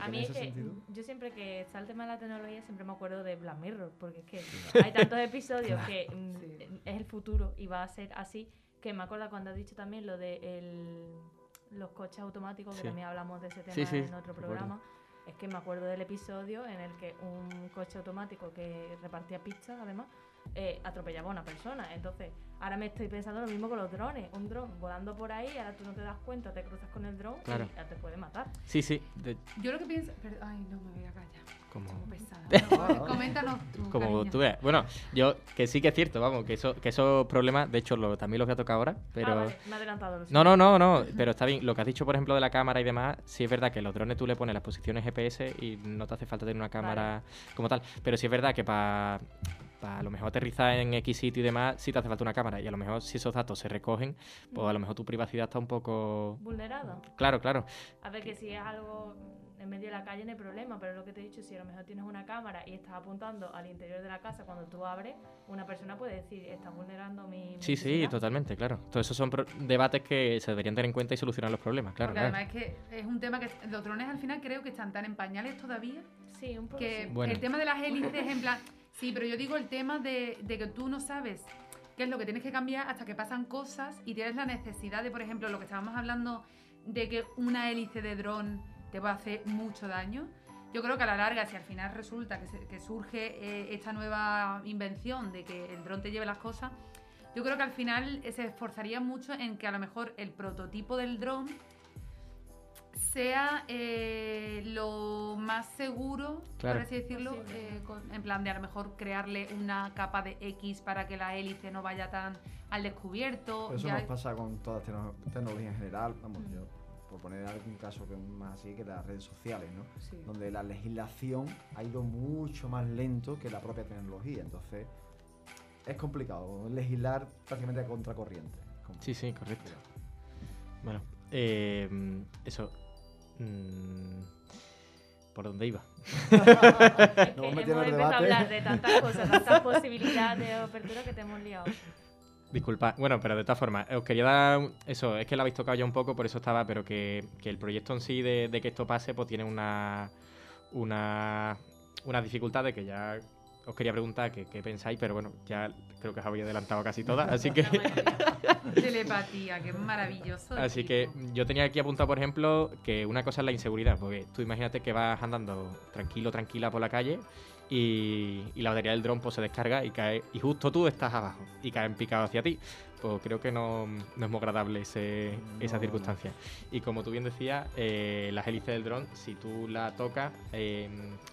A mí es que sentido... yo siempre que está el tema de la tecnología siempre me acuerdo de Black Mirror, porque es que hay tantos episodios que mm, Sí. es el futuro y va a ser así, que me acuerdo cuando has dicho también lo de el- los coches automáticos, que Sí. también hablamos de ese tema Sí, sí, en otro recuerdo. programa. Es que me acuerdo del episodio en el que un coche automático que repartía pizzas, además, eh, atropellaba a una persona. Entonces, ahora me estoy pensando lo mismo con los drones. Un dron volando por ahí, ahora tú no te das cuenta, te cruzas con el dron Claro. y ya te puede matar. Sí, sí. de- Yo lo que pienso. pero- ay, no me voy a callar. como, pesada. Coméntanos tú. como cariño. tú veas. Bueno, yo que sí que es cierto, vamos, que, eso, que esos problemas, de hecho, lo, también los voy a tocar ahora, pero... Ah, vale, me he adelantado. lo No, no, no, no, pero está bien. Lo que has dicho, por ejemplo, de la cámara y demás, sí es verdad que los drones tú le pones las posiciones GPS y no te hace falta tener una cámara como tal. Pero sí es verdad que para a lo mejor aterrizar en X sitio y demás, sí te hace falta una cámara. Y a lo mejor si esos datos se recogen, pues a lo mejor tu privacidad está un poco... Vulnerado. Claro, claro. A ver, que si es algo en medio de la calle no hay problema, pero lo que te he dicho, si a lo mejor tienes una cámara y estás apuntando al interior de la casa cuando tú abres, una persona puede decir, estás vulnerando mi. mi Sí, sí, intimidad". totalmente, claro. Todos esos son pro- debates que se deberían tener en cuenta y solucionar los problemas, claro. Porque claro. además es que es un tema que los drones al final creo que están tan en pañales todavía Sí, un poco. que sí. Bueno. el tema de las hélices en plan sí pero yo digo el tema de, que tú no sabes qué es lo que tienes que cambiar hasta que pasan cosas y tienes la necesidad de por ejemplo lo que estábamos hablando de que una hélice de dron te puede hacer mucho daño. Yo creo que a la larga si al final resulta que, se- surge eh, esta nueva invención de que el dron te lleve las cosas yo creo que al final eh, se esforzaría mucho en que a lo mejor el prototipo del dron sea eh, lo más seguro, Claro. por así decirlo, eh, con- en plan de a lo mejor crearle una capa de X para que la hélice no vaya tan al descubierto. Pero eso ya- nos pasa con todas las tecno- tecnologías en general. Vamos, yo, por poner algún caso que es más así que las redes sociales, ¿no? Sí. Donde la legislación ha ido mucho más lento que la propia tecnología. Entonces, es complicado legislar prácticamente a contracorriente. Sí, sí, correcto. Bueno, eh, eso. Mm, ¿Por dónde iba? Nos hemos empezado a hablar de tantas cosas, tantas posibilidades de apertura que te hemos liado. Disculpa, bueno, pero de todas formas, os quería dar eso, es que lo habéis tocado ya un poco, por eso estaba, pero que, que el proyecto en sí de, de que esto pase, pues tiene una, una, una dificultad de que ya os quería preguntar qué qué pensáis, pero bueno, ya creo que os habéis adelantado casi todas, así que... Telepatía, que es maravilloso. Así que yo tenía aquí apuntado, por ejemplo, que una cosa es la inseguridad, porque tú imagínate que vas andando tranquilo, tranquila por la calle y, y la batería del dron pues, se descarga y cae y justo tú estás abajo y cae en picado hacia ti. Pues creo que no, no es muy agradable ese- esa No, circunstancia. Y como tú bien decías, eh, las hélices del dron, si tú la tocas, eh,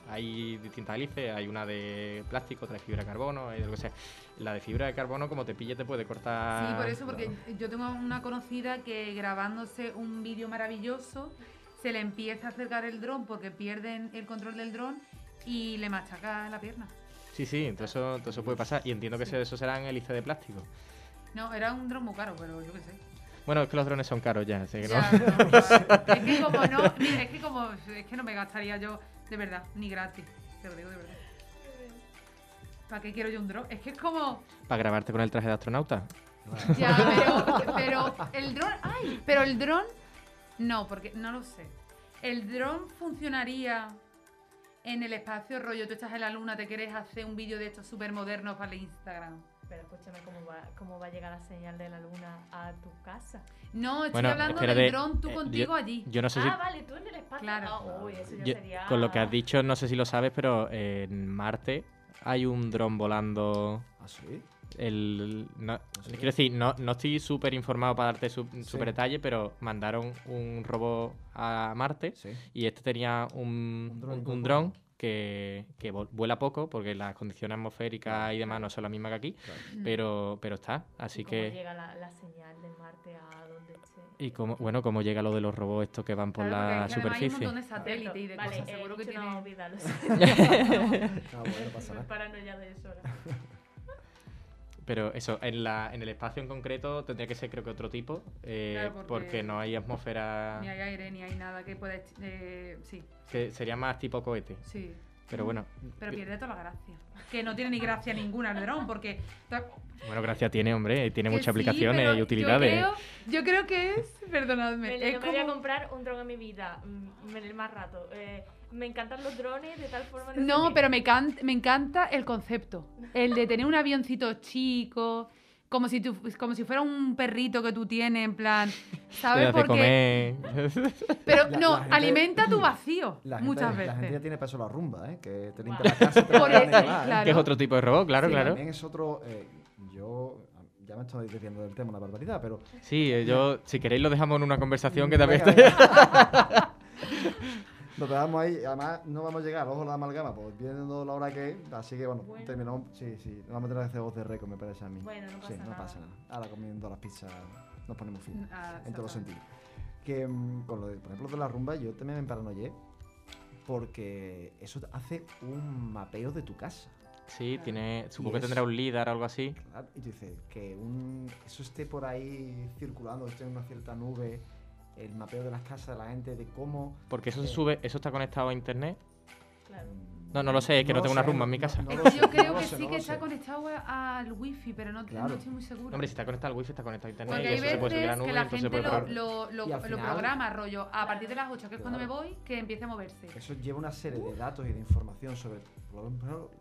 hay distintas hélices, hay una de plástico, otra de fibra de carbono, hay de lo que sea. La de fibra de carbono, como te pille, te puede cortar. Sí, por eso, porque yo tengo una conocida que grabándose un vídeo maravilloso se le empieza a acercar el dron porque pierden el control del dron y le machaca la pierna. Sí, sí, entonces eso, todo eso puede pasar. Y entiendo que Sí. eso serán hélices de plástico. No, era un dron muy caro, pero yo qué sé. Bueno, es que los drones son caros ya, así que no. Ya, no, es que como no, mira, es que como es que no me gastaría yo de verdad, ni gratis. Te lo digo de verdad. ¿Para qué quiero yo un dron? Es que es como. Para grabarte con el traje de astronauta. Ya, pero, pero el dron. ¡Ay! Pero el dron. No, porque no lo sé. El dron funcionaría en el espacio rollo. Tú estás en la luna, te quieres hacer un vídeo de estos súper modernos para el Instagram. Pero escúchame, ¿cómo va, ¿cómo va a llegar la señal de la luna a tu casa? No, estoy Bueno, hablando espérate, del dron tú eh, contigo yo- allí. Yo no sé si. ah, vale, tú en el espacio. Claro. Ah, uy, eso ya yo- sería... con lo que has dicho, no sé si lo sabes, pero en Marte hay un dron volando. ¿Ah, sí? El, no, sé. quiero decir, no, no estoy súper informado para darte su- Sí. súper detalle, pero mandaron un robot a Marte Sí. y este tenía un, Un dron un- un incorporado. dron que, que vuela poco porque las condiciones atmosféricas y demás no son las mismas que aquí, Claro. Mm. pero, pero está. Así ¿Y cómo que. llega la, la señal de Marte a donde esté? Y como, bueno, como llega lo de los robots estos que van por Claro, la que además Hay un superficie. montón de satélites y de vale, cosas. Seguro que dicho tiene. una obviedad, lo sé. Ah, bueno, pasa nada. paranoia de eso. Pero eso, en, la, en el espacio en concreto tendría que ser creo que otro tipo, eh, Claro, porque... porque no hay atmósfera, Ni hay aire, ni hay nada que pueda. eh, sí, que sería más tipo cohete. sí. Pero bueno, Pero pierde toda la gracia. Que no tiene ni gracia ninguna el dron, porque. bueno, gracia tiene, hombre, tiene que muchas sí, aplicaciones y utilidades. Yo creo, yo creo que es. Perdonadme. Me, es yo me voy a como- comprar un dron en mi vida, mm, en el más rato. Eh, me encantan los drones de tal forma... No, qué. pero me, can- me encanta el concepto. El de tener un avioncito chico, como si, tú, como si fuera un perrito que tú tienes, en plan. ¿Sabes? Porque. comer. Pero La- no, la gente- alimenta tu vacío. La gente, muchas La gente ya veces. tiene para eso la rumba, ¿eh? Que te limpia la casa te Por eso, ¿eh? claro. que es otro tipo de robot, claro, Sí, claro. También es otro. eh, yo. Ya me estoy desviando del tema, una barbaridad, pero. Sí, eh, yo, si queréis lo dejamos en una conversación que también está... Nos quedamos ahí, además no vamos a llegar ojo la amalgama, pues viendo la hora que es, así que bueno, Bueno. terminamos, sí, sí, no vamos a tener que hacer voz de récord, me parece a mí. Bueno, no sí, pasa no nada. pasa nada. Ahora comiendo las pizzas nos ponemos fin, Ah, en todos los sentidos. Que mm, con lo de, por ejemplo, de la rumba, yo también me paranoié, porque eso hace un mapeo de tu casa. Sí, tiene, supongo que tendrá un líder o algo así. Y tú dices, que un, eso esté por ahí circulando, esté en una cierta nube, el mapeo de las casas de la gente, de cómo... Porque eso se Eh. sube, eso está conectado a internet. Claro. No, no lo sé, es que no lo tengo una sé, rumba en mi no- casa. no que sé, yo creo no que sé, sí no que está sé. conectado al wifi, pero no, no Claro. estoy muy segura. Hombre, si está conectado al wifi, está conectado a internet. Porque y hay eso se puede subir a nube, que la gente puede lo, lo, lo- lo final- programa, rollo, a partir de las 8, que es cuando me Claro. voy, que empiece a moverse. Eso lleva una serie de datos y de información sobre, por ejemplo,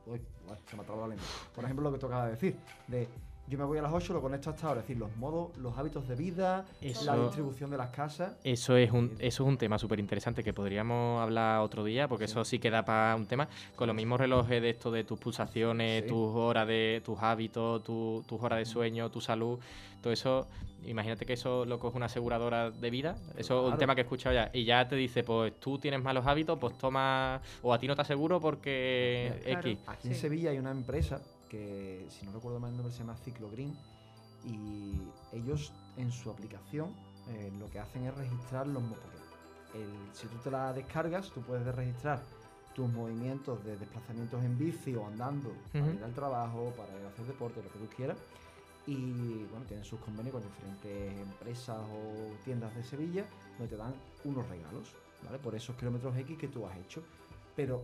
se me ha la lengua. Por ejemplo, lo que tú acabas de decir, de yo me voy a las 8, lo conecto hasta ahora, es decir, los modos, los hábitos de vida, la distribución de las casas. Eso es un, eso es un tema súper interesante que podríamos hablar otro día, porque Sí. eso sí que da para un tema. Con los mismos relojes de esto de tus pulsaciones, Sí. tus horas de tus hábitos, tu- tus horas de sueño, tu salud, todo eso. Imagínate que eso lo coge una aseguradora de vida. Eso es un tema que he escuchado ya. Y ya te dice, pues tú tienes malos hábitos, pues toma. O a ti no te aseguro porque Claro. X. Aquí en Sí. Sevilla hay una empresa que, si no recuerdo mal el nombre, se llama Ciclo Green y ellos en su aplicación eh, lo que hacen es registrar los el- si tú te la descargas, tú puedes registrar tus movimientos de desplazamientos en bici o andando para ir al trabajo, para ir a hacer deporte, lo que tú quieras. Y bueno, tienen sus convenios con diferentes empresas o tiendas de Sevilla donde te dan unos regalos, ¿vale? Por esos kilómetros X que tú has hecho. Pero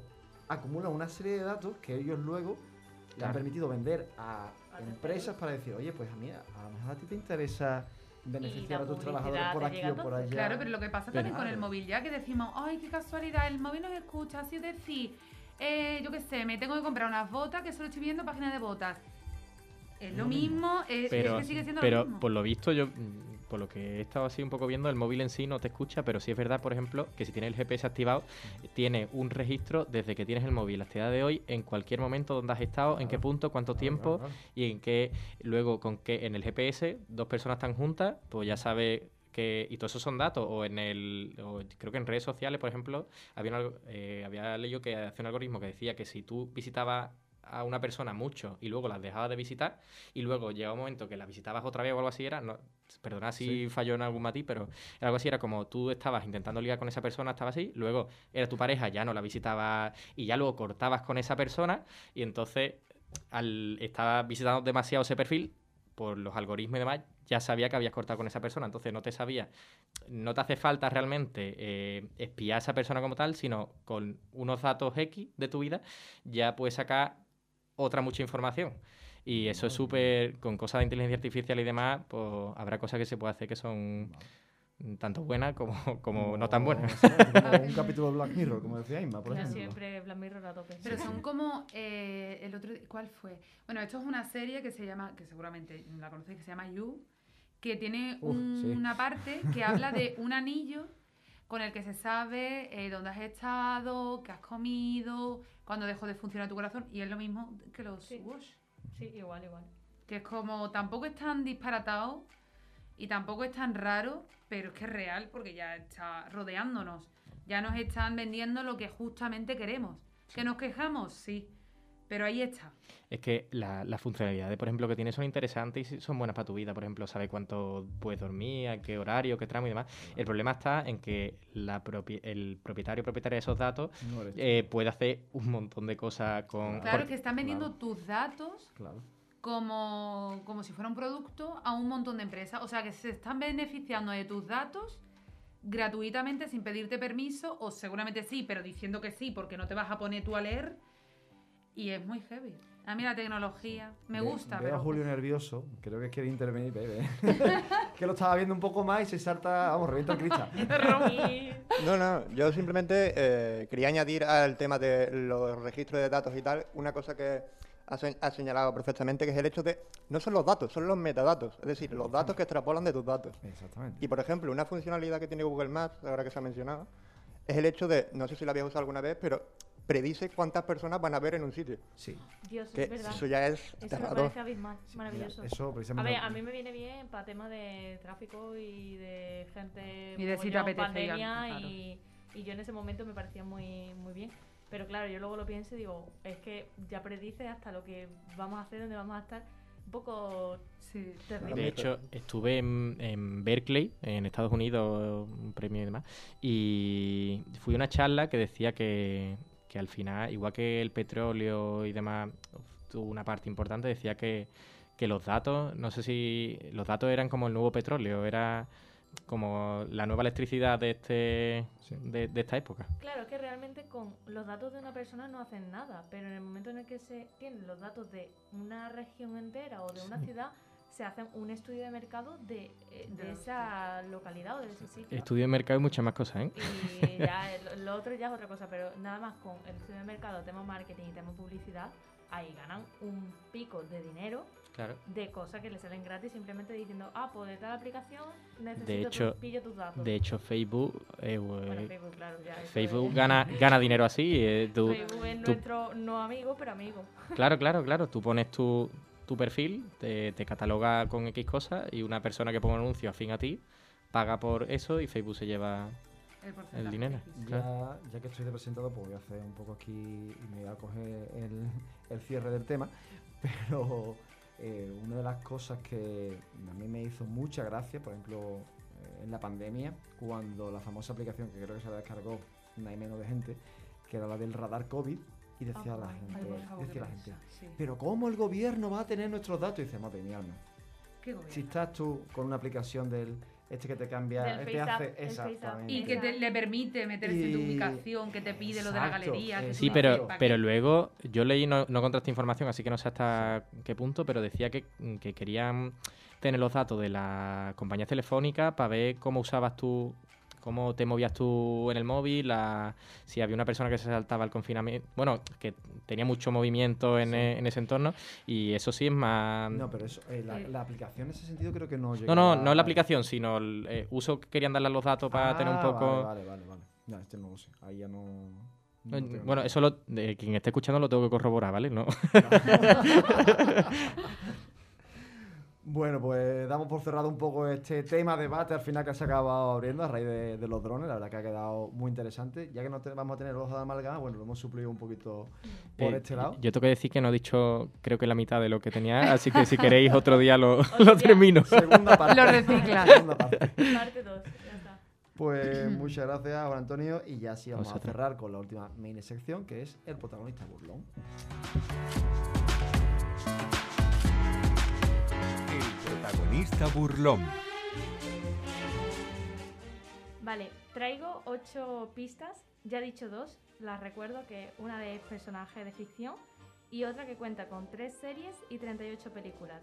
acumulan una serie de datos que ellos luego le han permitido vender a A empresas para decir, oye, pues a mí, a lo mejor a ti te interesa beneficiar a tus trabajadores por aquí o por allá. Claro, pero lo que pasa también con el móvil ya que decimos, ay, qué casualidad, el móvil nos escucha, así es decir, eh, yo qué sé, me tengo que comprar unas botas que solo estoy viendo páginas de botas. Es lo Lo mismo. es, es Pero, que sigue siendo pero lo mismo. por lo visto, yo, mm, por lo que he estado así un poco viendo, el móvil en sí no te escucha, pero sí es verdad, por ejemplo, que si tienes el GPS activado, tiene un registro desde que tienes el móvil hasta día de hoy, en cualquier momento donde has estado, en qué punto, cuánto tiempo y en qué, luego con qué en el GPS, dos personas están juntas, pues ya sabe que, y todos esos son datos, o en el, o creo que en redes sociales, por ejemplo, había, eh, había leído que hacía un algoritmo que decía que si tú visitabas a una persona mucho y luego las dejabas de visitar y luego llegaba un momento que la visitabas otra vez o algo así era, no, perdona si falló en algún matiz, pero era algo así, era como tú estabas intentando ligar con esa persona, estaba así, luego era tu pareja, ya no la visitabas y ya luego cortabas con esa persona y entonces al estar visitando demasiado ese perfil, por los algoritmos y demás, ya sabía que habías cortado con esa persona. Entonces no te sabía, no te hace falta realmente eh, espiar a esa persona como tal, sino con unos datos X de tu vida ya puedes sacar otra mucha información. Y eso es súper, con cosas de inteligencia artificial y demás, pues habrá cosas que se puede hacer que son tanto buenas como, como no tan buenas. Como un capítulo de Black Mirror, como decía Inma, por Yo ejemplo. siempre Black Mirror a tope. Pero son como eh, el otro ¿cuál fue? Bueno, esto es una serie que se llama, que seguramente la conocéis, que se llama You, que tiene Uf, un- sí. una parte que habla de un anillo con el que se sabe eh, dónde has estado, qué has comido, cuándo dejó de funcionar tu corazón, y es lo mismo que los Sí. Wash, Sí, igual, igual. que es como, tampoco es tan disparatado y tampoco es tan raro, pero es que es real porque ya está rodeándonos, ya nos están vendiendo lo que justamente queremos. ¿Que nos quejamos? Sí, pero ahí está. Es que la- las funcionalidades, por ejemplo, que tiene son interesantes y son buenas para tu vida. Por ejemplo, sabe cuánto puedes dormir, a qué horario, qué tramo y demás. El problema está en que la propi- el propietario o propietaria de esos datos No eh, puede hacer un montón de cosas con... Claro, por- que están vendiendo claro. tus datos Claro. como, como si fuera un producto a un montón de empresas. O sea, que se están beneficiando de tus datos gratuitamente sin pedirte permiso, o seguramente sí, pero diciendo que sí porque no te vas a poner tú a leer. Y es muy heavy. A mí la tecnología me Ve- gusta, Veo pero... a Julio nervioso. Creo que quiere intervenir, bebé. que lo estaba viendo un poco más y se salta. Vamos, revienta el cristal. No, no, yo simplemente eh, quería añadir al tema de los registros de datos y tal, una cosa que ha señalado perfectamente, que es el hecho de, no son los datos, son los metadatos, es decir, los datos que extrapolan de tus datos. Exactamente. Y por ejemplo, una funcionalidad que tiene Google Maps, ahora que se ha mencionado, es el hecho de, no sé si la habías usado alguna vez, pero predice cuántas personas van a ver en un sitio. Sí. Dios, es verdad. eso ya es Eso me parece abismal, Sí, maravilloso. mira, eso A precisamente. ver, a mí me viene bien para temas de tráfico y de gente Y de si te apetece pandemia claro. y, y yo en ese momento me parecía muy, muy bien. Pero claro, yo luego lo pienso y digo, es que ya predice hasta lo que vamos a hacer, dónde vamos a estar. Un poco Sí, Claro. De hecho, estuve en, en Berkeley, en Estados Unidos, un premio y demás, y fui a una charla que decía que, que al final, igual que el petróleo y demás tuvo una parte importante, decía que, que los datos, no sé si los datos eran como el nuevo petróleo, era como la nueva electricidad de este Sí. de, de esta época. Claro, es que realmente con los datos de una persona no hacen nada, pero en el momento en el que se tienen los datos de una región entera o de una ciudad, se hace un estudio de mercado de, eh, De de los esa localidad o de ese sitio. Estudio de mercado y muchas más cosas, ¿eh? Y ya el- lo otro ya es otra cosa, pero nada más con el estudio de mercado, tema marketing y tema publicidad, ahí ganan un pico de dinero Claro. de cosas que le salen gratis simplemente diciendo, ah, pues de tal aplicación necesito De tu- hecho- pillo tus datos. De hecho, Facebook, eh, bueno, eh, Facebook, claro, ya. Facebook es- gana, gana dinero así. eh, tú- Facebook es tú- nuestro no amigo, pero amigo. Claro, claro, claro. Tú pones tu, tu perfil, te, te cataloga con X cosas y una persona que ponga un anuncio afín a ti paga por eso y Facebook se lleva el, dinero. Ya, que estoy de presentado, pues voy a hacer un poco aquí y me voy a coger el, el cierre del tema. Pero eh, una de las cosas que a mí me hizo mucha gracia, por ejemplo, eh, en la pandemia, cuando la famosa aplicación que creo que se la descargó no hay menos de gente, que era la del radar COVID, y decía la Ay, gente, favor, decía la gente, sí. pero ¿cómo el gobierno va a tener nuestros datos? Y dice, madre mía, alma. Qué. Si estás tú con una aplicación del este que te cambia, te hace App, el Face App. exactamente. Y que te- le permite meterse en tu ubicación, que te pide lo de la galería. que Sí, pero, pero luego yo leí, no, no encontré esta información, así que no sé hasta qué punto, pero decía que, que querían tener los datos de la compañía telefónica para ver cómo usabas tú, cómo te movías tú en el móvil, la- si había una persona que se saltaba el confinamiento, bueno, que tenía mucho movimiento en, Sí. e- en ese entorno y eso sí es más... No, pero eso, eh, la, Eh. la aplicación en ese sentido creo que no llega No, no, no es la aplicación, sino el eh, uso que querían darle a los datos para tener un Ah, poco... Vale, vale, vale. vale. No, este no lo sé. Ahí ya no. no Eh, Bueno, eso lo, de quien esté escuchando lo tengo que corroborar, ¿vale? No. Bueno, pues damos por cerrado un poco este tema debate al final que se ha acabado abriendo a raíz de, de los drones. La verdad que ha quedado muy interesante. Ya que no te- vamos a tener los de amalgama, bueno, lo hemos suplido un poquito por Eh, este lado. Yo tengo que decir que no he dicho, creo que la mitad de lo que tenía, así que si queréis otro día lo, termino. Segunda parte. Lo reciclas. Segunda parte. Parte 2, ya está. Pues muchas gracias, Juan Antonio. Y ya sí vamos a cerrar con la última main sección, que es el protagonista burlón. Burlón. Vale, traigo ocho pistas. Ya he dicho dos, las recuerdo que una de personaje de ficción y otra que cuenta con tres series y 38 películas.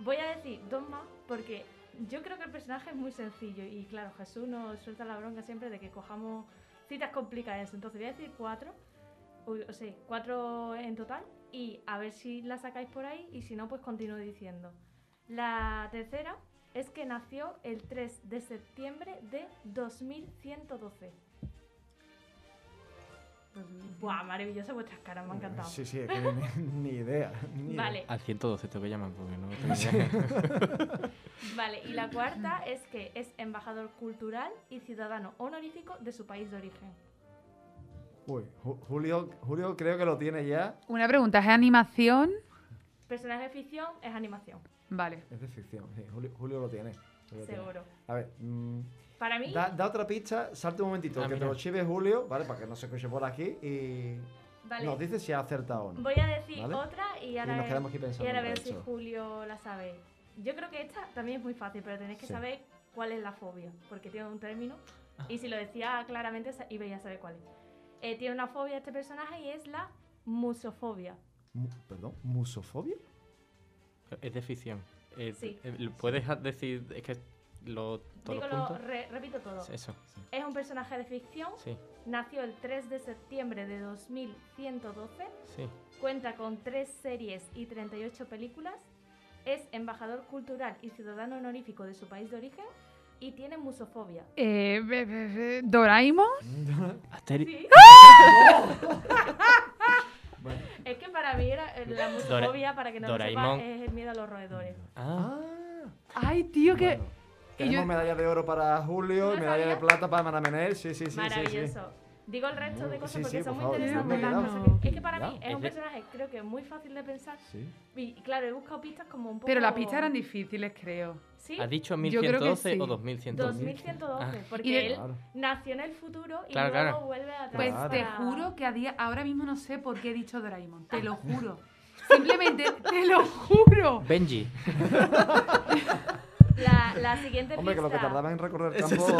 Voy a decir dos más porque yo creo que el personaje es muy sencillo y claro, Jesús nos suelta la bronca siempre de que cojamos citas complicadas. Entonces voy a decir cuatro, o sea, cuatro en total y a ver si la sacáis por ahí y si no, pues continúo diciendo. La tercera es que nació el 3 de septiembre de 2112. Buah, maravillosa vuestras caras, me ha encantado. Sí, sí, es que ni, ni idea. ni idea. Vale, Al 112 tengo que llamar porque no tengo idea. vale. Y la cuarta es que es embajador cultural y ciudadano honorífico de su país de origen. Uy, Ju- Julio, Julio creo que lo tiene ya. Una pregunta, ¿es animación? Personaje de ficción es animación, Vale. Es de ficción, sí. Julio, Julio lo tiene. Julio lo tiene. seguro. A ver, mm, Para mí, da, da otra pista, salte un momentito, Ah, que te lo chive Julio, ¿vale? Para que no se escuche por aquí y vale, nos dice si ha acertado o no. voy a decir ¿Vale? otra y y ahora, nos quedamos aquí pensando. y ahora en ver si. Julio la sabe. Yo creo que esta también es muy fácil, pero tenéis que Sí. saber cuál es la fobia, porque tiene un término. Y si lo decía claramente, ibais a saber cuál es. Eh, tiene una fobia este personaje y es la musofobia. Mu- Perdón, ¿musofobia? Es de ficción. Eh, Sí. eh, ¿Puedes a- decir es que lo, todos Digo, los lo, puntos? re- repito todo. Eso, Es un personaje de ficción, sí, nació el 3 de septiembre de 2112, sí. cuenta con tres series y 38 películas, es embajador cultural y ciudadano honorífico de su país de origen y tiene musofobia. Eh, be- be- be- Sí. Bueno. Es que para mí era eh, la musofobia, para que no lo Doraemon. sepa, es el miedo a los roedores. Ah, Ah, Ay, tío, que... bueno. Tenemos yo- medalla de oro para Julio ¿No y medalla de plata para Manamenel. Sí, sí, sí, sí, sí. Digo el resto de cosas sí, porque sí, son por muy favor, interesantes. sí, las cosas que- Es que para Ya. mí es Es un personaje, creo que muy fácil de pensar. Sí. Y claro, he buscado pistas como un poco. Pero las pistas eran difíciles, creo. Sí, ¿has dicho Yo creo que 1112 sí. o 2112? 2112. Ah. Porque de- él Claro. nació en el futuro y Claro, luego claro. vuelve atrás. Pues Claro. te juro que a día, ahora mismo no sé por qué he dicho Doraemon. Te lo juro. Simplemente, te lo juro. Benji. La, la siguiente Hombre, que lo que pista. tardaba en recorrer el Es campo.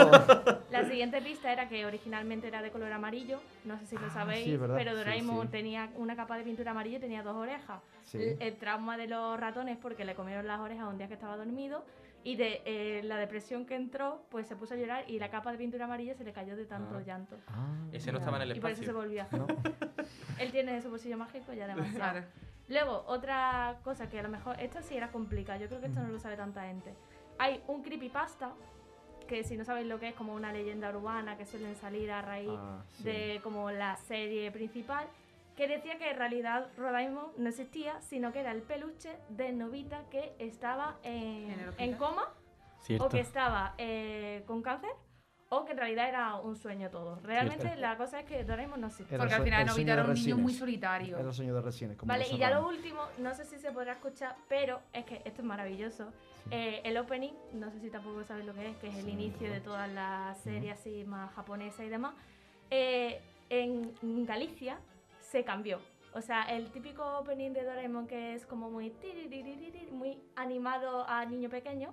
La siguiente pista era que originalmente era de color amarillo, no sé si lo Ah, sabéis, sí, es verdad, pero sí, Doraemon sí. tenía una capa de pintura amarilla y tenía dos orejas. Sí. El, el trauma de los ratones porque le comieron las orejas un día que estaba dormido y de eh, la depresión que entró, pues se puso a llorar y la capa de pintura amarilla se le cayó de tanto Ah. llanto. Ah, Ese no estaba en el Y por eso se espacio. volvió a hacer. No. Él tiene su bolsillo mágico ya demasiado. Luego, otra cosa que a lo mejor, esta sí era complicada, yo creo que esto no lo sabe tanta gente. Hay un creepypasta, que si no sabéis lo que es, como una leyenda urbana que suelen salir a raíz Ah, sí. de como la serie principal, que decía que en realidad Doraemon no existía, sino que era el peluche de Novita que estaba en, coma Cierto. o que estaba eh, con cáncer o que en realidad era un sueño todo. Realmente Cierto. la cosa es que Doraemon no existe. Era Porque el al final el Novita era un niño muy solitario. Era el sueño de Resines. como Vale, y ya lo último, no sé si se podrá escuchar, pero es que esto es maravilloso. Eh, el opening, no sé si tampoco sabéis lo que es, que es el Sí, inicio no. de todas las series así más japonesas y demás. eh, en Galicia se cambió. O sea, el típico opening de Doraemon que es como muy muy animado a niño pequeño.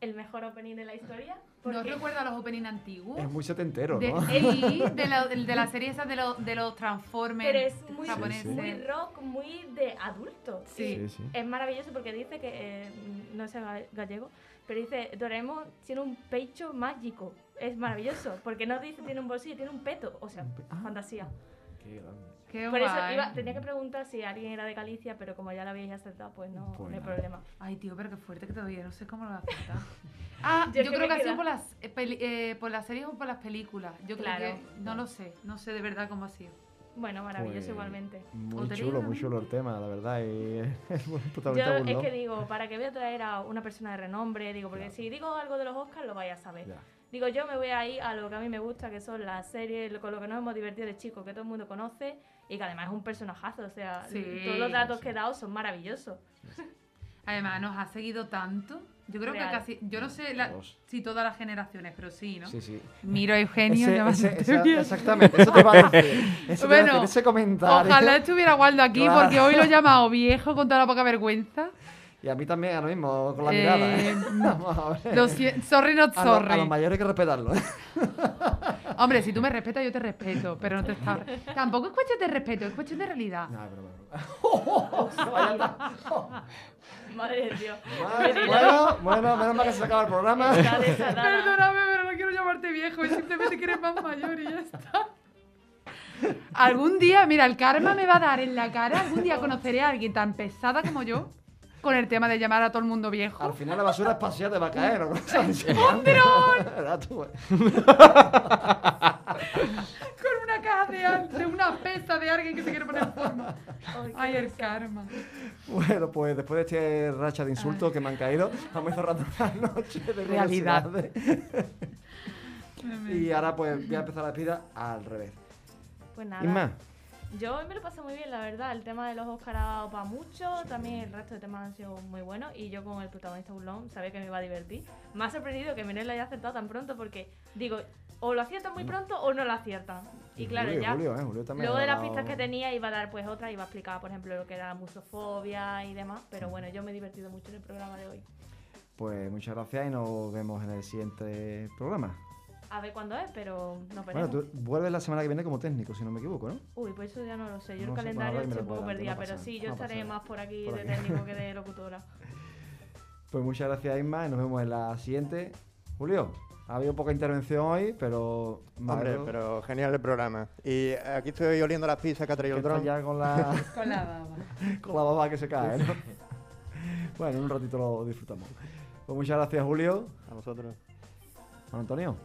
el mejor opening de la historia. ¿No recuerda los openings antiguos? Es muy setentero, De, ¿no? sí, de, la, de la serie esa de, los de los Transformers pero es muy, japoneses. muy rock, muy de adulto. Sí. Sí, sí. Es maravilloso porque dice que, eh, no sé ga- gallego, pero dice, Doraemon tiene un pecho mágico. Es maravilloso, porque no dice tiene un bolsillo, tiene un peto. O sea, Ah. fantasía. Qué grande. Qué Por eso guay. iba- tenía que preguntar si alguien era de Galicia, pero como ya lo habíais acertado, pues no, Pues no hay problema. Ay, tío, pero qué fuerte que todavía no sé cómo lo voy a aceptar. Ah, Yo yo, creo que ha sido por las, eh, peli- eh, por las series o por las películas. Yo creo Claro. que no lo sé, no sé de verdad cómo ha sido. Bueno, maravilloso Pues, igualmente. Muy chulo, muy chulo el tema, la verdad. Y es un Yo es que digo, para que voy a traer a una persona de renombre, digo, porque si digo algo de los Oscars lo vais a saber. Ya. Digo, yo me voy a ir a lo que a mí me gusta, que son las series, con lo que nos hemos divertido de chicos, que todo el mundo conoce y que además es un personajazo. O sea, Sí. todos los datos que he dado son maravillosos. Además, nos ha seguido tanto. Yo creo Real. que casi, yo no sé la- si todas las generaciones, pero sí, ¿no? Sí, sí. Miro a Eugenio. Ese- ese- esa- exactamente, eso te va a decir. Eso te va a Bueno, decir, ese comentario. Ojalá estuviera Waldo aquí Claro. porque hoy lo he llamado viejo con toda la poca vergüenza. Y a mí también, ahora mismo, con la Eh, mirada. ¿eh? Vamos a ver. Lo sie- sorry, not a, lo- a sorry. los mayores hay que respetarlo. ¿eh? Hombre, si tú me respetas, yo te respeto, pero no te está... Tampoco es cuestión de respeto, es cuestión de realidad. No, broma. Madre de Dios. Vale, bueno, bueno, menos mal que se acaba el programa. Perdóname, pero no quiero llamarte viejo, es simplemente que eres más mayor y ya está. Algún día, mira, el karma me va a dar en la cara, algún día conoceré a alguien tan pesada como yo con el tema de llamar a todo el mundo viejo. Al final la basura espacial te va a caer. ¿no? ¡Un Con una caja de, de una pesa de alguien que se quiere poner en forma. Ay, el karma. Bueno, pues después de este racha de insultos que me han caído, vamos cerrando la noche de Realidad. Y ahora pues voy a empezar la despida al revés. Pues nada. Isma, Yo hoy me lo pasé muy bien, la verdad. El tema de los Oscar ha dado para mucho. También el resto de temas han sido muy buenos. Y yo, con el protagonista burlón, sabía que me iba a divertir. Me ha sorprendido que Menel lo haya acertado tan pronto porque, digo, o lo aciertan muy pronto o no lo aciertan. Y claro, Julio, ya. Julio, ¿eh? Julio Luego de las pistas que tenía iba a dar pues otra, iba a explicar, por ejemplo, lo que era la musofobia y demás. Pero bueno, yo me he divertido mucho en el programa de hoy. Pues muchas gracias y nos vemos en el siguiente programa. A ver cuándo es, pero no Bueno, veremos. tú vuelves la semana que viene como técnico, si no me equivoco, ¿no? Uy, pues eso ya no lo sé. Yo No el sé, bueno, calendario estoy un poco perdida, no pero sí, yo no estaré más por aquí Por de aquí. técnico que de locutora. Pues muchas gracias, Isma, y nos vemos en la siguiente. Julio, ha habido poca intervención hoy, pero... Hombre, pero genial el programa. Y aquí estoy oliendo las pizzas que ha traído el dron. ya con la, Con la baba. con la baba que se cae, ¿no? bueno, en un ratito lo disfrutamos. Pues muchas gracias, Julio. A vosotros. Juan Antonio.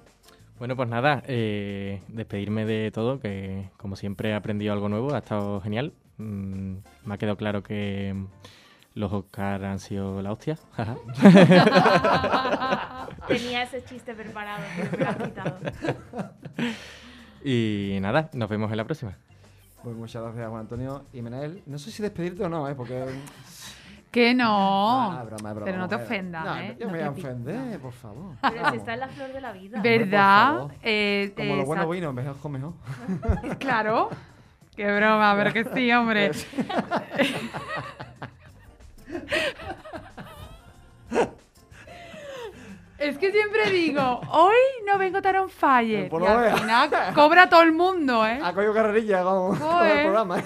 Bueno, pues nada, eh, despedirme de todo, que como siempre he aprendido algo nuevo, ha estado genial. Mm, me ha quedado claro que los Oscar han sido la hostia. Tenía ese chiste preparado, pero me lo has quitado. y nada, nos vemos en la próxima. Pues muchas gracias, Juan Antonio y Menel. No sé si despedirte o no, ¿eh? Porque... Que no. Ah, broma, broma, Pero no te ofendas, No, ¿eh? Yo No me voy a ofender, por favor. Pero si está en la flor de la vida. Por ¿Verdad? Eh, Como los buenos exact- vinos, mejor mejor. Claro. Qué broma, pero que sí, hombre. Es que siempre digo, hoy no vengo tan on fire. Pues Y al final cobra todo el mundo, ¿eh? Ha cogido carrerilla con, con el programa. ¿eh?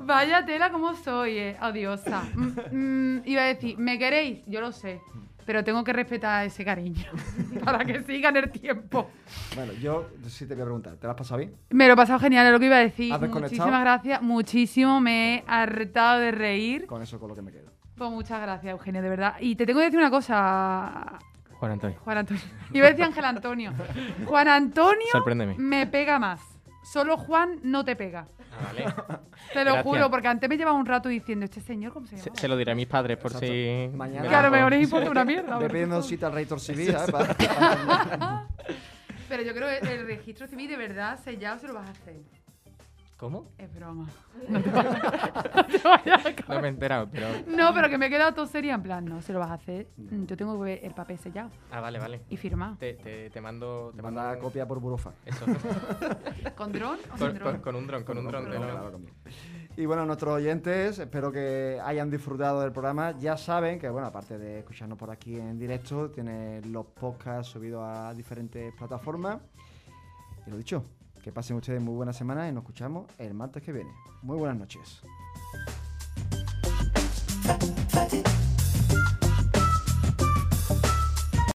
Vaya tela como soy, eh. Odiosa. Mm, mm, iba a decir, ¿me queréis? Yo lo sé. Pero tengo que respetar ese cariño. para que sigan el tiempo. Bueno, yo sí te voy a preguntar, ¿te lo has pasado bien? Me lo he pasado genial, es lo que iba a decir. Muchísimas gracias. Muchísimo. Me he hartado de reír. Con eso con lo que me quedo. Pues muchas gracias, Eugenio, de verdad. Y te tengo que decir una cosa, Juan Antonio, Juan Antonio. Iba a decir Ángel Antonio. Juan Antonio sorpréndeme. me pega más. Solo Juan no te pega. Ah, vale. Te lo Gracias. juro, porque antes me llevaba un rato diciendo, ¿este señor cómo se llama? se lo diré a mis padres por Exacto. si... Mañana- Claro, me por- les importa una mierda. Pero pidiendo cita al Reitor Civil, ¿sabes? Para- Pero yo creo que el registro civil de verdad sellado se lo vas a hacer. ¿Cómo? Es broma. No te vayas, no te vayas a No me he enterado, pero... No, pero que me he quedado todo seria en plan, no, se lo vas a hacer. Yo tengo que ver el papel sellado Ah, vale, vale. y firmado. Te, te, te mando... Te mando manda un- copia por burofax. Eso. ¿Con dron o con, sin dron? con- con un dron, con un dron. Y bueno, nuestros oyentes, espero que hayan disfrutado del programa. Ya saben que, bueno, aparte de escucharnos por aquí en directo, tienen los podcasts subidos a diferentes plataformas. Y lo dicho, que pasen ustedes muy buena semana y nos escuchamos el martes que viene. Muy buenas noches.